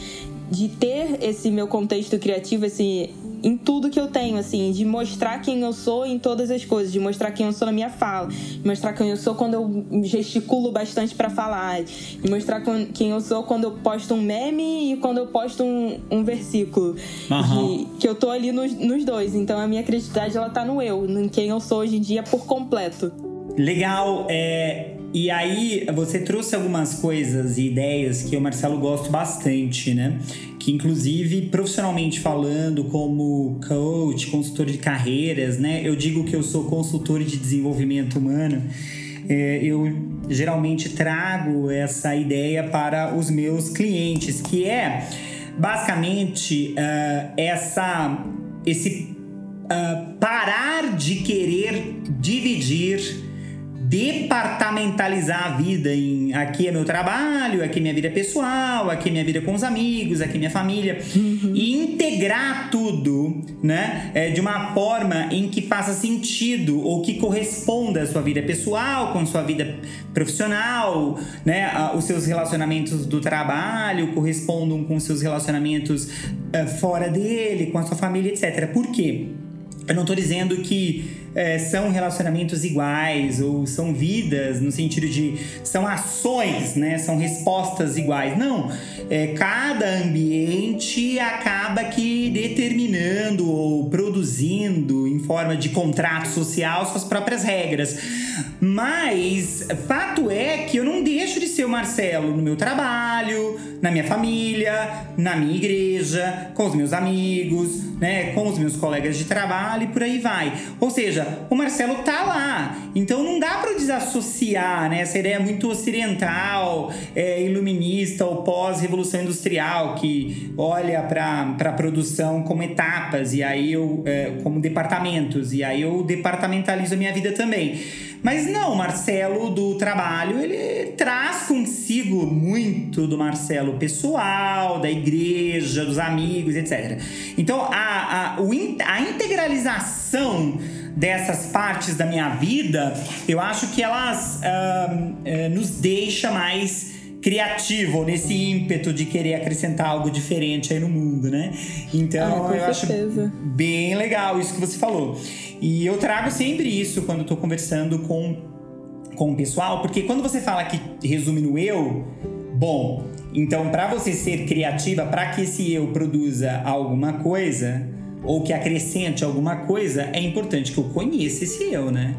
de ter esse meu contexto criativo, esse em tudo que eu tenho, assim, de mostrar quem eu sou em todas as coisas, de mostrar quem eu sou na minha fala, de mostrar quem eu sou quando eu gesticulo bastante para falar, de mostrar quem eu sou quando eu posto um meme e quando eu posto um, um versículo. Uhum. Que eu tô ali nos, nos dois. Então a minha criatividade ela tá no eu, em quem eu sou hoje em dia por completo. Legal, é, e aí você trouxe algumas coisas e ideias que eu, Marcelo, gosto bastante, né? Que inclusive, profissionalmente falando, como coach, consultor de carreiras, né? Eu digo que eu sou consultor de desenvolvimento humano. É, eu geralmente trago essa ideia para os meus clientes, que é basicamente uh, essa, esse uh, parar de querer dividir departamentalizar a vida em aqui é meu trabalho, aqui é minha vida pessoal, aqui é minha vida com os amigos, aqui é minha família uhum. e integrar tudo, né, é, de uma forma em que faça sentido ou que corresponda à sua vida pessoal com sua vida profissional, né, os seus relacionamentos do trabalho correspondam com os seus relacionamentos uh, fora dele, com a sua família, etc. Por quê? Eu não estou dizendo que é, são relacionamentos iguais ou são vidas no sentido de são ações, né? São respostas iguais. Não, é, cada ambiente acaba que determinando ou produzindo em forma de contrato social suas próprias regras. Mas fato é que eu não deixo de ser o Marcelo no meu trabalho, na minha família, na minha igreja, com os meus amigos, né, com os meus colegas de trabalho e por aí vai. Ou seja, o Marcelo tá lá. Então não dá para desassociar, né, essa ideia muito ocidental, é, iluminista ou pós-revolução industrial que olha para a produção como etapas e aí eu é, como departamentos e aí eu departamentalizo a minha vida também. Mas não, o Marcelo do trabalho, ele traz consigo muito do Marcelo pessoal, da igreja, dos amigos, etc. Então, a, a, a integralização dessas partes da minha vida, eu acho que elas uh, uh, nos deixa mais criativo, nesse ímpeto de querer acrescentar algo diferente aí no mundo, né? Então ah, eu certeza. acho bem legal isso que você falou. E eu trago sempre isso quando tô conversando com, com o pessoal, porque quando você fala que resume no eu, Bom, então para você ser criativa, para que esse eu produza alguma coisa ou que acrescente alguma coisa, é importante que eu conheça esse eu, né?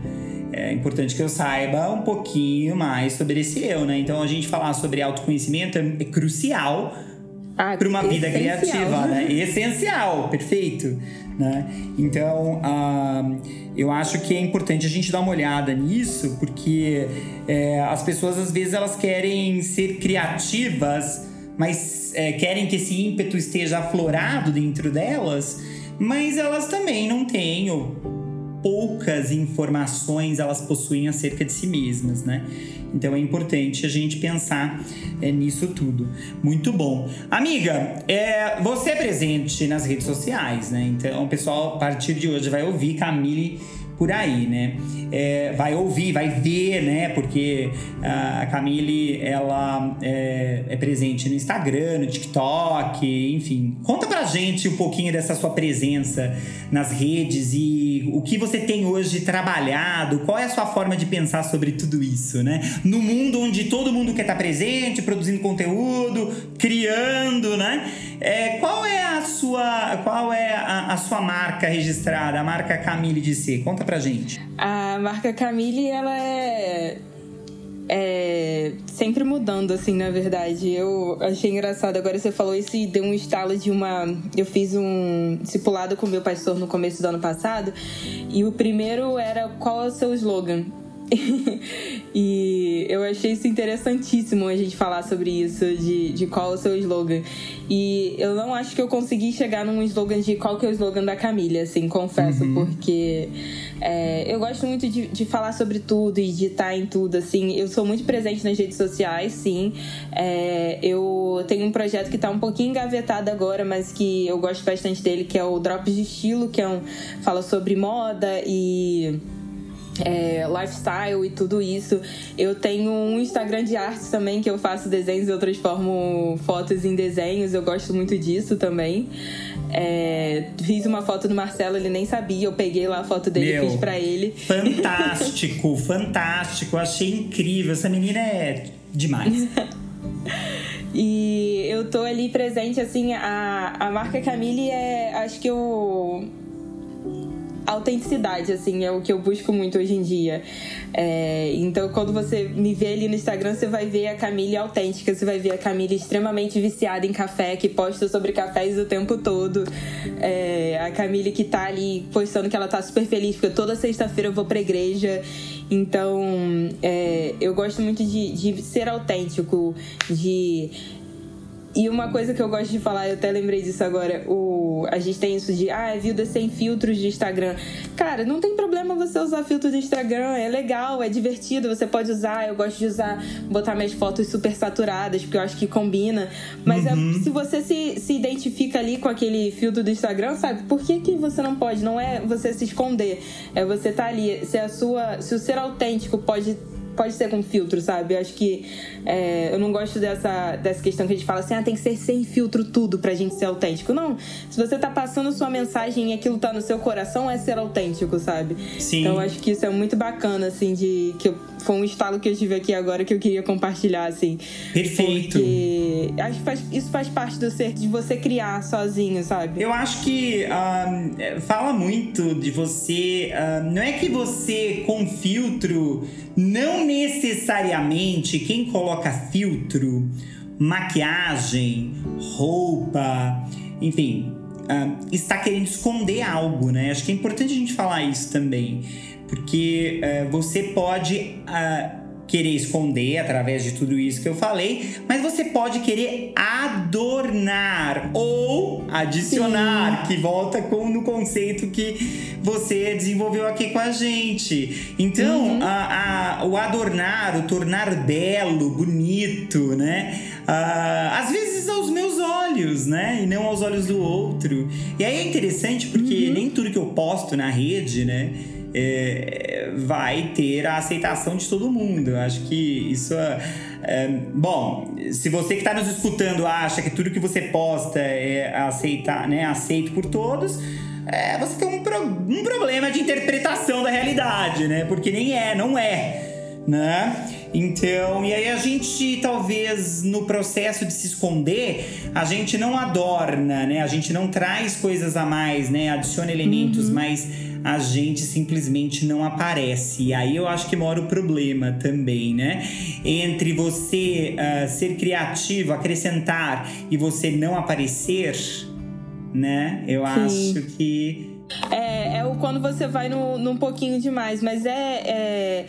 É importante que eu saiba um pouquinho mais sobre esse eu, né? Então a gente falar sobre autoconhecimento é crucial ah, para uma vida criativa, né? <laughs> Essencial, perfeito. Né? Então, uh, eu acho que é importante a gente dar uma olhada nisso, porque é, as pessoas às vezes elas querem ser criativas, mas é, querem que esse ímpeto esteja aflorado dentro delas, mas elas também não têm poucas informações elas possuem acerca de si mesmas, né? Então é importante a gente pensar é, nisso tudo. Muito bom. Amiga, é, você é presente nas redes sociais, né? Então o pessoal a partir de hoje vai ouvir Camille por aí, né? É, vai ouvir, vai ver, né? Porque a Camille, ela é, é, presente no Instagram, no TikTok, enfim. Conta pra gente um pouquinho dessa sua presença nas redes e o que você tem hoje trabalhado, qual é a sua forma de pensar sobre tudo isso, né? No mundo onde todo mundo quer estar presente, produzindo conteúdo, criando, né? É, qual é a sua, qual é a, a sua marca registrada, a marca Camille de C? Conta pra gente. A marca Camille, ela é é, sempre mudando, assim, na verdade. Eu achei engraçado. Agora você falou isso e deu um estalo de uma. Eu fiz um discipulado com meu pastor no começo do ano passado. E o primeiro era qual é o seu slogan? <laughs> e eu achei isso interessantíssimo a gente falar sobre isso, de, de qual é o seu slogan. E eu não acho que eu consegui chegar num slogan de qual que é o slogan da Camila, assim, confesso, uhum. porque é, eu gosto muito de, de falar sobre tudo e de estar em tudo, assim. Eu sou muito presente nas redes sociais, sim. É, eu tenho um projeto que está um pouquinho engavetado agora, mas que eu gosto bastante dele, que é o Drops de Estilo, que é um, fala sobre moda e é, lifestyle e tudo isso. Eu tenho um Instagram de arte também que eu faço desenhos, eu transformo fotos em desenhos, eu gosto muito disso também. É, fiz uma foto do Marcelo, ele nem sabia, eu peguei lá a foto dele e fiz pra ele. Fantástico, <laughs> fantástico, achei incrível. Essa menina é demais. <laughs> e eu tô ali presente, assim, a, a marca Camille é. Acho que eu autenticidade, assim, é o que eu busco muito hoje em dia. É, então, quando você me vê ali no Instagram, você vai ver a Camille autêntica, você vai ver a Camille extremamente viciada em café, que posta sobre cafés o tempo todo. É, a Camille que tá ali postando que ela tá super feliz, porque toda sexta-feira eu vou pra igreja. Então, é, eu gosto muito de, de ser autêntico, de e uma coisa que eu gosto de falar, eu até lembrei disso agora, o, a gente tem isso de, ah, é vida sem filtros de Instagram. Cara, não tem problema você usar filtro de Instagram, é legal, é divertido, você pode usar, eu gosto de usar, botar minhas fotos super saturadas, porque eu acho que combina. Mas é, uhum. é, se você se, se identifica ali com aquele filtro do Instagram, sabe, por que, que você não pode? Não é você se esconder, é você tá ali, se a sua, se o ser autêntico pode pode ser com filtro, sabe? Eu acho que é, eu não gosto dessa, dessa questão que a gente fala assim, ah, tem que ser sem filtro tudo pra gente ser autêntico. Não, se você tá passando sua mensagem e aquilo tá no seu coração, é ser autêntico, sabe? Sim. Então eu acho que isso é muito bacana, assim, de que eu, foi um estalo que eu tive aqui agora que eu queria compartilhar, assim. Perfeito. Porque acho que faz, isso faz parte do ser, de você criar sozinho, sabe? Eu acho que uh, fala muito de você. Uh, não é que você, com filtro, não necessariamente quem coloca filtro, maquiagem, roupa, enfim, uh, está querendo esconder algo, né? Acho que é importante a gente falar isso também, porque uh, você pode uh, querer esconder através de tudo isso que eu falei, mas você pode querer adornar ou adicionar, Sim. que volta com no conceito que você desenvolveu aqui com a gente. Então, uhum. a, a, o adornar, o tornar belo, bonito, né? Uh, às vezes aos meus olhos, né? E não aos olhos do outro. E aí é interessante porque uhum. nem tudo que eu posto na rede, né? É, vai ter a aceitação de todo mundo. Eu acho que isso é, é bom. Se você que está nos escutando acha que tudo que você posta é aceitar, né, aceito por todos, é, você tem um, pro, um problema de interpretação da realidade, né? Porque nem é, não é, né? Então, e aí a gente talvez no processo de se esconder, a gente não adorna, né? A gente não traz coisas a mais, né? Adiciona elementos, uhum. mas a gente simplesmente não aparece. E aí eu acho que mora o problema também, né? Entre você uh, ser criativo, acrescentar e você não aparecer, né? Eu Sim. acho que é, é o quando você vai no, num pouquinho demais, mas é, é,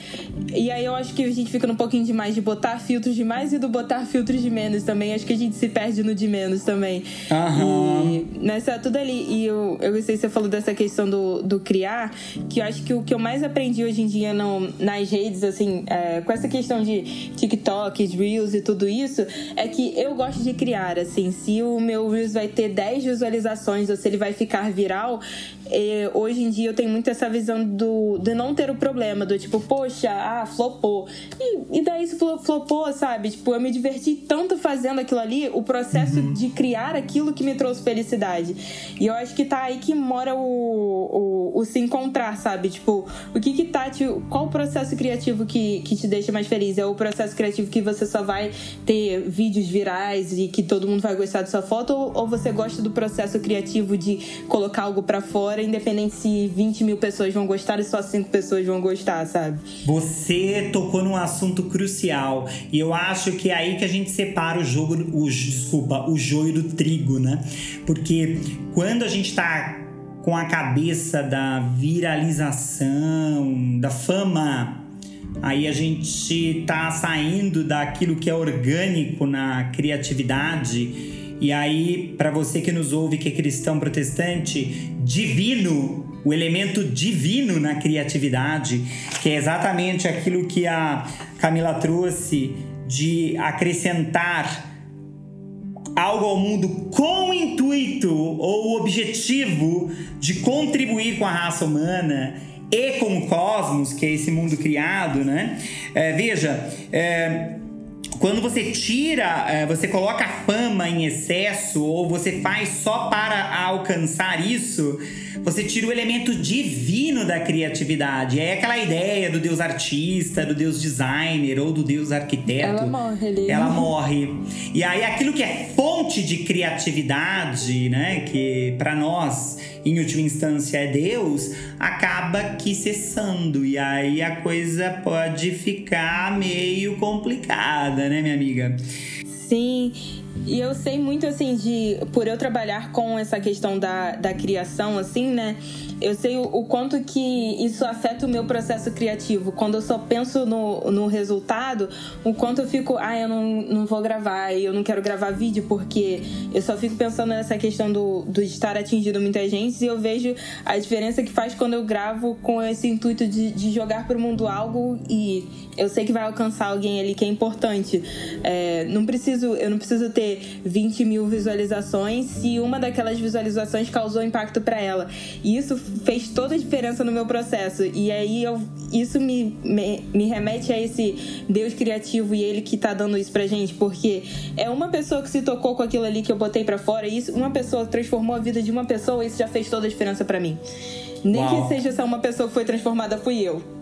E aí eu acho que a gente fica num pouquinho demais de botar filtros demais e do botar filtros de menos também. Acho que a gente se perde no de menos também. Aham. E nessa tudo ali. E eu, eu gostei que você falou dessa questão do, do criar, que eu acho que o que eu mais aprendi hoje em dia no, nas redes, assim, é, com essa questão de TikTok, Reels e tudo isso, é que eu gosto de criar, assim. Se o meu Reels vai ter 10 visualizações ou se ele vai ficar viral, é, hoje em dia eu tenho muito essa visão do, de não ter o problema, do tipo, poxa, ah, flopou. E, e daí se flopou, sabe? Tipo, eu me diverti tanto fazendo aquilo ali, o processo uhum. de criar aquilo que me trouxe felicidade. E eu acho que tá aí que mora o, o, o se encontrar, sabe? Tipo, o que que tá te, Qual o processo criativo que, que te deixa mais feliz? É o processo criativo que você só vai ter vídeos virais e que todo mundo vai gostar da sua foto? Ou, ou você gosta do processo criativo de colocar algo para fora? Independente se 20 mil pessoas vão gostar e só 5 pessoas vão gostar, sabe? Você tocou num assunto crucial. E eu acho que é aí que a gente separa o jogo, o, desculpa, o joio do trigo, né? Porque quando a gente tá com a cabeça da viralização, da fama, aí a gente tá saindo daquilo que é orgânico na criatividade e aí, para você que nos ouve, que é cristão protestante, divino, o elemento divino na criatividade, que é exatamente aquilo que a Camila trouxe de acrescentar algo ao mundo com o intuito ou o objetivo de contribuir com a raça humana e com o cosmos, que é esse mundo criado, né? É, veja, é, quando você tira, é, você coloca a fama em excesso ou você faz só para alcançar isso, você tira o elemento divino da criatividade. É aquela ideia do Deus artista, do Deus designer ou do Deus arquiteto. Ela morre ali. Ela morre. E aí aquilo que é fonte de criatividade, né, que para nós em última instância é Deus, acaba que cessando. E aí a coisa pode ficar meio complicada, né, minha amiga? Sim. E eu sei muito assim de. Por eu trabalhar com essa questão da, da criação, assim, né? Eu sei o, o, quanto que isso afeta o meu processo criativo. Quando eu só penso no, no resultado, o quanto eu fico, ah, eu não, não vou gravar, eu não quero gravar vídeo, porque eu só fico pensando nessa questão do, do estar atingindo muita gente e eu vejo a diferença que faz quando eu gravo com esse intuito de, de jogar para o mundo algo e eu sei que vai alcançar alguém ali que é importante. É, não preciso, eu não preciso ter 20 mil visualizações se uma daquelas visualizações causou impacto para ela. E isso fez toda a diferença no meu processo. E aí eu, isso me, me, me, remete a esse Deus criativo e ele que tá dando isso pra gente, porque é uma pessoa que se tocou com aquilo ali que eu botei para fora, e isso, uma pessoa transformou a vida de uma pessoa, isso já fez toda a diferença para mim. Nem Uau. que seja só uma pessoa que foi transformada, fui eu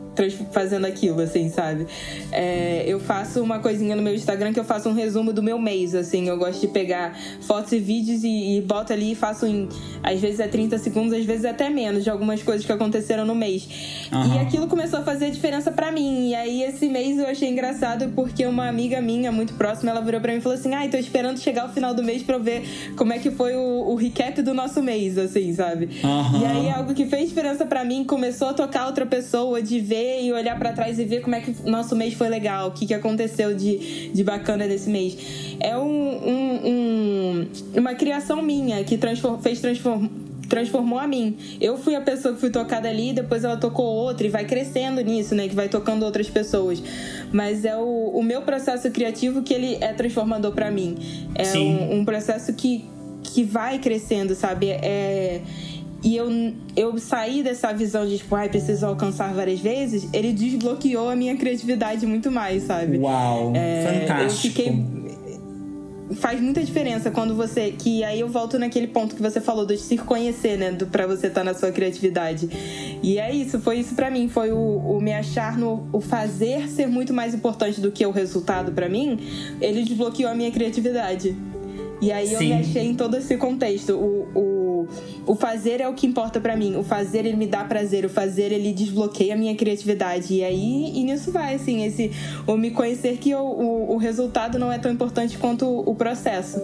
fazendo aquilo, assim, sabe? É, eu faço uma coisinha no meu Instagram que eu faço um resumo do meu mês, assim. Eu gosto de pegar fotos e vídeos e, e boto ali e faço em. Às vezes é 30 segundos, às vezes é até menos, de algumas coisas que aconteceram no mês. Uhum. E aquilo começou a fazer diferença para mim. E aí esse mês eu achei engraçado porque uma amiga minha, muito próxima, ela virou pra mim e falou assim: ai, ah, tô esperando chegar o final do mês pra eu ver como é que foi o, o recap do nosso mês, assim, sabe? Uhum. E aí algo que fez diferença para mim começou a tocar outra pessoa, de ver e olhar para trás e ver como é que nosso mês foi legal, o que, que aconteceu de, de bacana nesse mês. É um, um, um uma criação minha que transform, fez transform, transformou a mim. Eu fui a pessoa que fui tocada ali, depois ela tocou outra e vai crescendo nisso, né? Que vai tocando outras pessoas. Mas é o, o meu processo criativo que ele é transformador para mim. É um, um, processo que, que vai crescendo, sabe? É e eu, eu saí dessa visão de, tipo, ai, preciso alcançar várias vezes, ele desbloqueou a minha criatividade muito mais, sabe? Uau! É, fantástico! Eu fiquei faz muita diferença quando você. Que aí eu volto naquele ponto que você falou de se conhecer, né? Do, pra você estar tá na sua criatividade. E é isso, foi isso para mim. Foi o, o, me achar no. O fazer ser muito mais importante do que o resultado para mim. Ele desbloqueou a minha criatividade. E aí eu me achei em todo esse contexto. O, o, o fazer é o que importa para mim. O fazer ele me dá prazer. O fazer ele desbloqueia a minha criatividade. E aí e nisso vai, assim, esse o me conhecer que o, o, o resultado não é tão importante quanto o processo.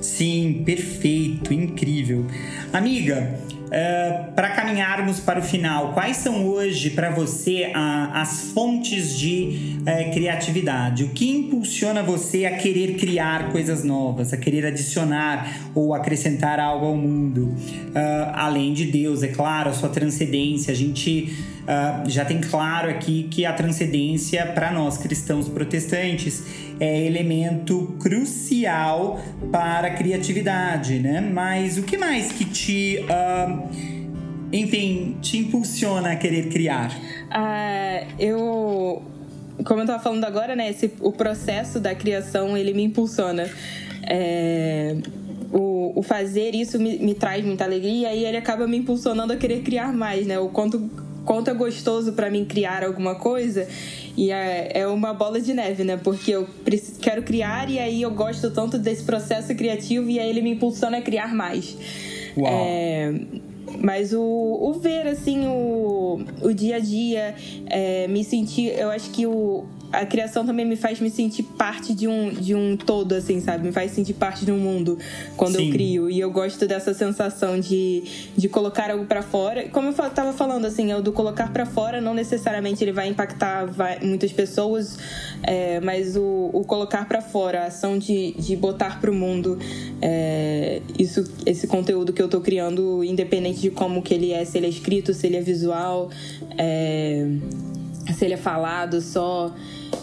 Sim, perfeito, incrível. Amiga, Uh, para caminharmos para o final, quais são hoje para você as fontes de uh, criatividade? O que impulsiona você a querer criar coisas novas, a querer adicionar ou acrescentar algo ao mundo? Uh, além de Deus, é claro, a sua transcendência. A gente já tem claro aqui que a transcendência, para nós cristãos protestantes, é elemento crucial para a criatividade, né? Mas o que mais que te. Uh, enfim, te impulsiona a querer criar? Uh, eu. Como eu estava falando agora, né? Esse, o processo da criação ele me impulsiona. É, o, o, fazer isso me, me, traz muita alegria e ele acaba me impulsionando a querer criar mais, né? O quanto quanto é gostoso para mim criar alguma coisa. E é, é uma bola de neve, né? Porque eu quero criar e aí eu gosto tanto desse processo criativo e aí ele me impulsiona a criar mais. Uau. É, mas o, o, ver, assim, o, o dia a dia, é, me sentir. Eu acho que o, a criação também me faz me sentir parte de um, de um todo, assim, sabe? Me faz sentir parte de um mundo quando Sim. eu crio. E eu gosto dessa sensação de, de colocar algo para fora. Como eu tava falando, assim, é o do colocar para fora, não necessariamente ele vai impactar vai, muitas pessoas, é, mas o, o colocar para fora, a ação de, de botar pro mundo é, isso, esse conteúdo que eu tô criando, independente de como que ele é, se ele é escrito, se ele é visual, é, se ele é falado só.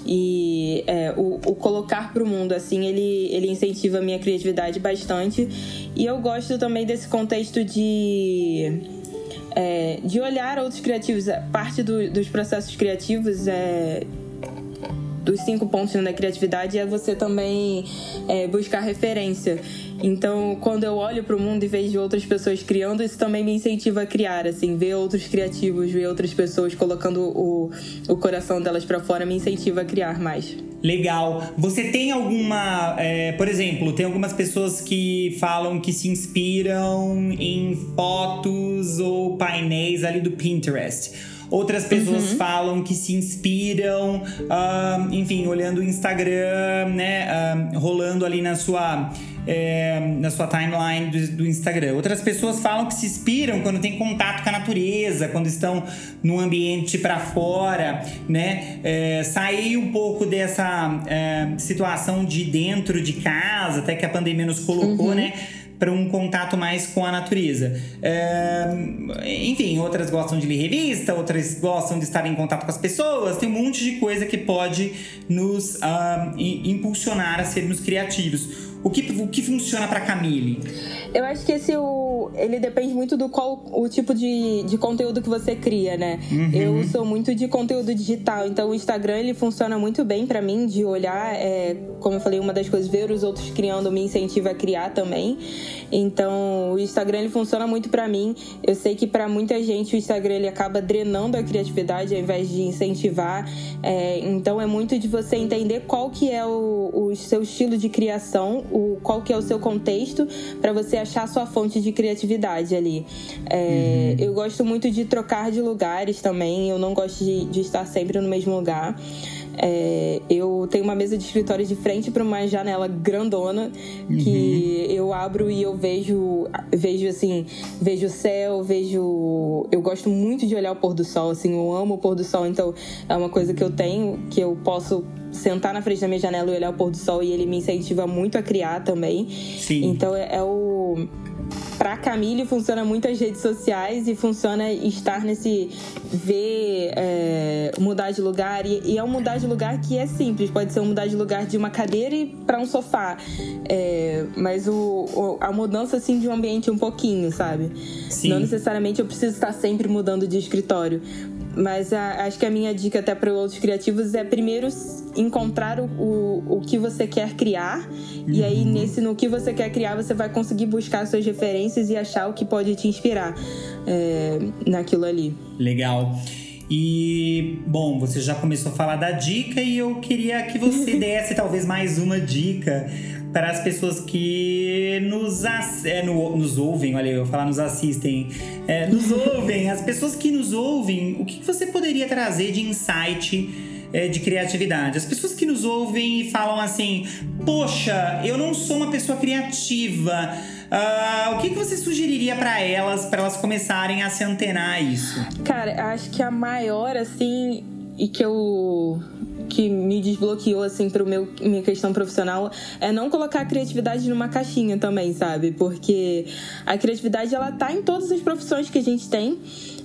E é, o, o, colocar para o mundo, assim, ele, ele incentiva a minha criatividade bastante. E eu gosto também desse contexto de. É, de olhar outros criativos. Parte do, dos processos criativos é, dos cinco pontos da criatividade é você também é, buscar referência. Então, quando eu olho para o mundo e vejo outras pessoas criando, isso também me incentiva a criar, assim, ver outros criativos, ver outras pessoas colocando o, o coração delas para fora, me incentiva a criar mais. Legal. Você tem alguma, é, por exemplo, tem algumas pessoas que falam que se inspiram em fotos ou painéis ali do Pinterest. Outras pessoas uhum. falam que se inspiram, uh, enfim, olhando o Instagram, né? Uh, rolando ali na sua. É, na sua timeline do, do, Instagram. Outras pessoas falam que se inspiram quando tem contato com a natureza, quando estão no ambiente para fora, né? É, sair um pouco dessa é, situação de dentro de casa, até que a pandemia nos colocou, uhum. né? para um contato mais com a natureza. É, enfim, outras gostam de ler revista, outras gostam de estar em contato com as pessoas. Tem um monte de coisa que pode nos uh, impulsionar a sermos criativos. O que, o que funciona para Camille? Eu acho que esse o, ele depende muito do qual o tipo de, de conteúdo que você cria, né? Uhum. Eu sou muito de conteúdo digital, então o Instagram ele funciona muito bem para mim de olhar, é, como eu falei, uma das coisas ver os outros criando me incentiva a criar também. Então o Instagram ele funciona muito para mim. Eu sei que para muita gente o Instagram ele acaba drenando a criatividade ao invés de incentivar. É, então é muito de você entender qual que é o, o seu estilo de criação o, qual que é o seu contexto para você achar sua fonte de criatividade ali. É, uhum. Eu gosto muito de trocar de lugares também, eu não gosto de, de estar sempre no mesmo lugar. É, eu tenho uma mesa de escritório de frente para uma janela grandona que uhum. eu abro e eu vejo, vejo assim, vejo o céu, vejo. Eu gosto muito de olhar o pôr do sol, assim, eu amo o pôr do sol, então é uma coisa que eu tenho que eu posso sentar na frente da minha janela e olhar o pôr do sol e ele me incentiva muito a criar também. Sim. Então é, é o para Camille funciona muito as redes sociais e funciona estar nesse ver é, mudar de lugar. E, e, é um mudar de lugar que é simples. Pode ser um mudar de lugar de uma cadeira e para um sofá. É, mas o, o, a mudança assim de um ambiente um pouquinho sabe? Sim. não necessariamente eu preciso estar sempre mudando de escritório mas a, acho que a minha dica até para outros criativos é primeiro encontrar o, o, o que você quer criar. Uhum. E aí, uhum. nesse no que você quer criar, você vai conseguir buscar suas referências e achar o que pode te inspirar é, naquilo ali. Legal. E, bom, você já começou a falar da dica e eu queria que você <laughs> desse talvez mais uma dica para as pessoas que nos, é, no, nos ouvem, olha, eu falar nos assistem, é, nos <laughs> ouvem, as pessoas que nos ouvem, o que você poderia trazer de insight é, de criatividade? As pessoas que nos ouvem e falam assim, poxa, eu não sou uma pessoa criativa. Uh, o que, que você sugeriria para elas, para elas começarem a se antenar a isso? Cara, acho que a maior, assim, e que eu que me desbloqueou assim para meu minha questão profissional é não colocar a criatividade numa caixinha também, sabe? Porque a criatividade ela tá em todas as profissões que a gente tem.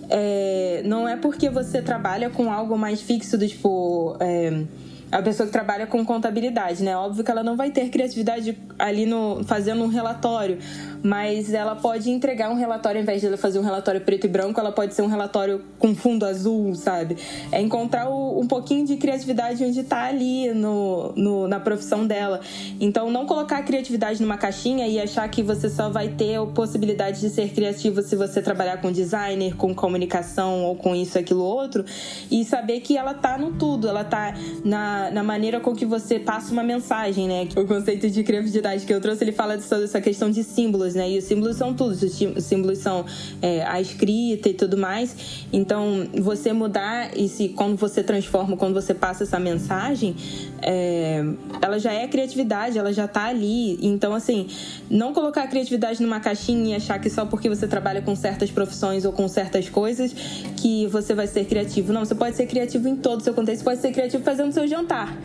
É, não é porque você trabalha com algo mais fixo do tipo é, a pessoa que trabalha com contabilidade, né? Óbvio que ela não vai ter criatividade ali no fazendo um relatório, mas ela pode entregar um relatório ao invés de ela fazer um relatório preto e branco, ela pode ser um relatório com fundo azul, sabe? É encontrar o, um pouquinho de criatividade onde está ali no, no, na profissão dela. Então, não colocar a criatividade numa caixinha e achar que você só vai ter a possibilidade de ser criativo se você trabalhar com designer, com comunicação ou com isso, aquilo, outro, e saber que ela tá no tudo, ela tá na, na maneira com que você passa uma mensagem, né? O conceito de criatividade que eu trouxe, ele fala dessa questão de símbolos, né? E os símbolos são tudo, os símbolos são é, a escrita e tudo mais. Então, você mudar e se quando você transforma, quando você passa essa mensagem, é, ela já é criatividade, ela já tá ali. Então, assim, não colocar a criatividade numa caixinha e achar que só porque você trabalha com certas profissões ou com certas coisas que você vai ser criativo. Não, você pode ser criativo em todo o seu contexto, você pode ser criativo fazendo seu jantar.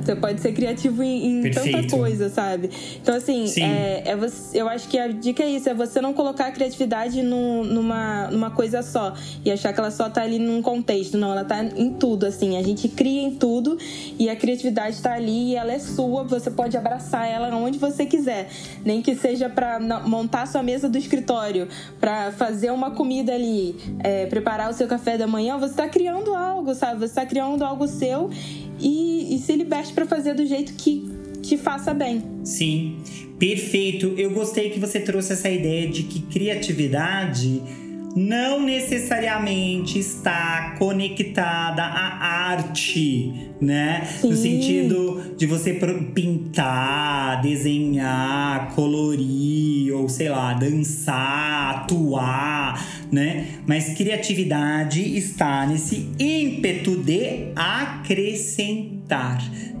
Você pode ser criativo em, em tanta coisa, sabe? Então, assim, é, é você, eu acho que a dica é isso: é você não colocar a criatividade no, numa, numa coisa só e achar que ela só tá ali num contexto. Não, ela tá em tudo, assim. A gente cria em tudo e a criatividade tá ali e ela é sua. Você pode abraçar ela onde você quiser. Nem que seja para montar sua mesa do escritório, para fazer uma comida ali, é, preparar o seu café da manhã. Você tá criando algo, sabe? Você tá criando algo seu e, e se liberte para fazer do jeito que te faça bem. Sim, perfeito. Eu gostei que você trouxe essa ideia de que criatividade não necessariamente está conectada à arte, né? Sim. No sentido de você pintar, desenhar, colorir, ou sei lá, dançar, atuar, né? Mas criatividade está nesse ímpeto de acrescentar,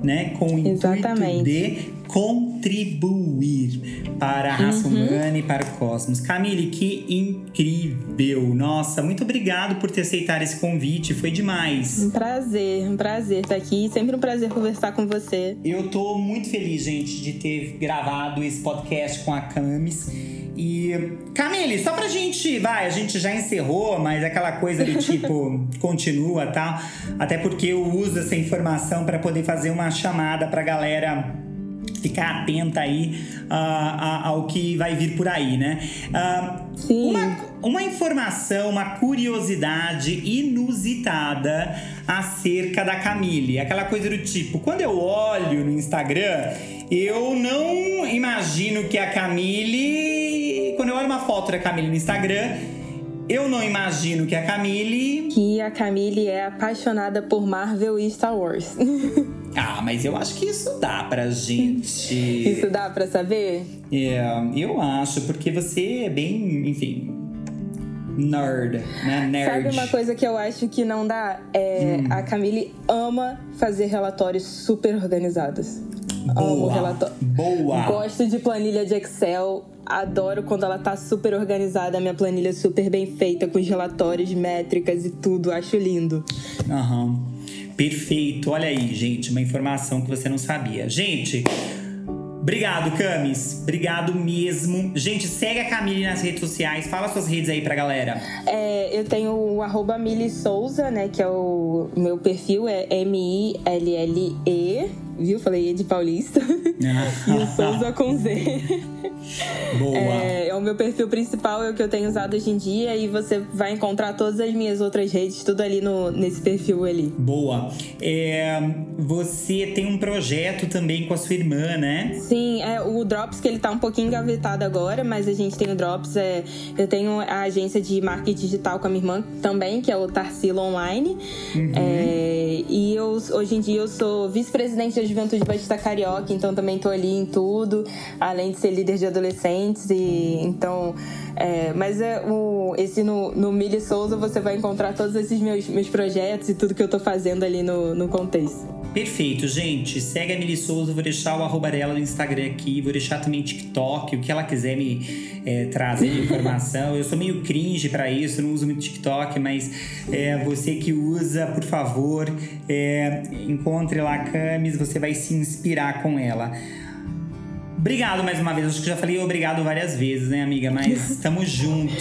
né? Com o intuito de contribuir para a raça uhum. humana e para o cosmos. Camille, que incrível! Nossa, muito obrigado por ter aceitado esse convite, foi demais. Um prazer, um prazer estar aqui, sempre um prazer conversar com você. Eu tô muito feliz, gente, de ter gravado esse podcast com a Camis. E Camille, só pra gente, vai, a gente já encerrou, mas aquela coisa do tipo <laughs> continua, tá? Até porque eu uso essa informação para poder fazer uma chamada pra galera ficar atenta aí uh, ao que vai vir por aí, né? Uh, Sim. Uma, uma informação, uma curiosidade inusitada acerca da Camille. Aquela coisa do tipo, quando eu olho no Instagram, eu não imagino que a Camille. Quando eu olho uma foto da Camille no Instagram, eu não imagino que a Camille. Que a Camille é apaixonada por Marvel e Star Wars. <laughs> ah, mas eu acho que isso dá pra gente. Isso dá pra saber? É, eu acho, porque você é bem, enfim. Nerd, né? Nerd. Sabe uma coisa que eu acho que não dá? É, hum. A Camille ama fazer relatórios super organizados. Boa, relatório. Boa! Gosto de planilha de Excel adoro quando ela tá super organizada, a minha planilha super bem feita, com os relatórios, métricas e tudo. Acho lindo. Aham. Uhum. Perfeito. Olha aí, gente, uma informação que você não sabia. Gente, Obrigado, Camis. Obrigado mesmo. Gente, segue a Camille nas redes sociais. Fala suas redes aí pra galera. É, eu tenho o arroba Mili Souza, né? Que é o meu perfil, é M-I-L-L-E viu? Falei Ed Paulista. <laughs> e o Souza com Z. Boa. É, é, o meu perfil principal, é o que eu tenho usado hoje em dia. E você vai encontrar todas as minhas outras redes, tudo ali no, nesse perfil ali. Boa. É, você tem um projeto também com a sua irmã, né? Sim, é, o Drops, que ele tá um pouquinho engavetado agora, mas a gente tem o Drops. É, eu tenho a agência de marketing digital com a minha irmã também, que é o Tarsila Online. Uhum. É, e eu, hoje em dia eu sou vice-presidente da Juventude Batista Carioca, então também tô ali em tudo, além de ser líder de adolescentes. E então. É, mas é o, esse no, no Mili Souza você vai encontrar todos esses meus, meus projetos e tudo que eu tô fazendo ali no, no contexto. Perfeito, gente. Segue a Mili Souza, vou deixar o arroba dela no Instagram aqui, vou deixar também TikTok, o que ela quiser me é, trazer de informação. Eu sou meio cringe para isso, não uso muito TikTok, mas é, você que usa, por favor, é, encontre lá a Camis, você vai se inspirar com ela. Obrigado mais uma vez. Acho que já falei obrigado várias vezes, né, amiga? Mas <laughs> estamos junto.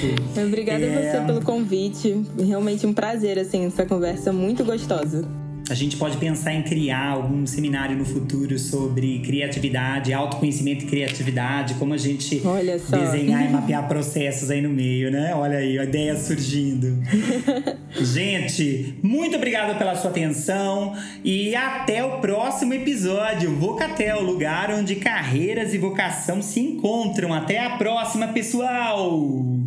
Obrigada é... você pelo convite. Realmente um prazer, assim, essa conversa muito gostosa. A gente pode pensar em criar algum seminário no futuro sobre criatividade, autoconhecimento e criatividade, como a gente desenhar e <laughs> mapear processos aí no meio, né? Olha aí, a ideia surgindo. <laughs> gente, muito obrigado pela sua atenção e até o próximo episódio. Vocatel, lugar onde carreiras e vocação se encontram. Até a próxima, pessoal!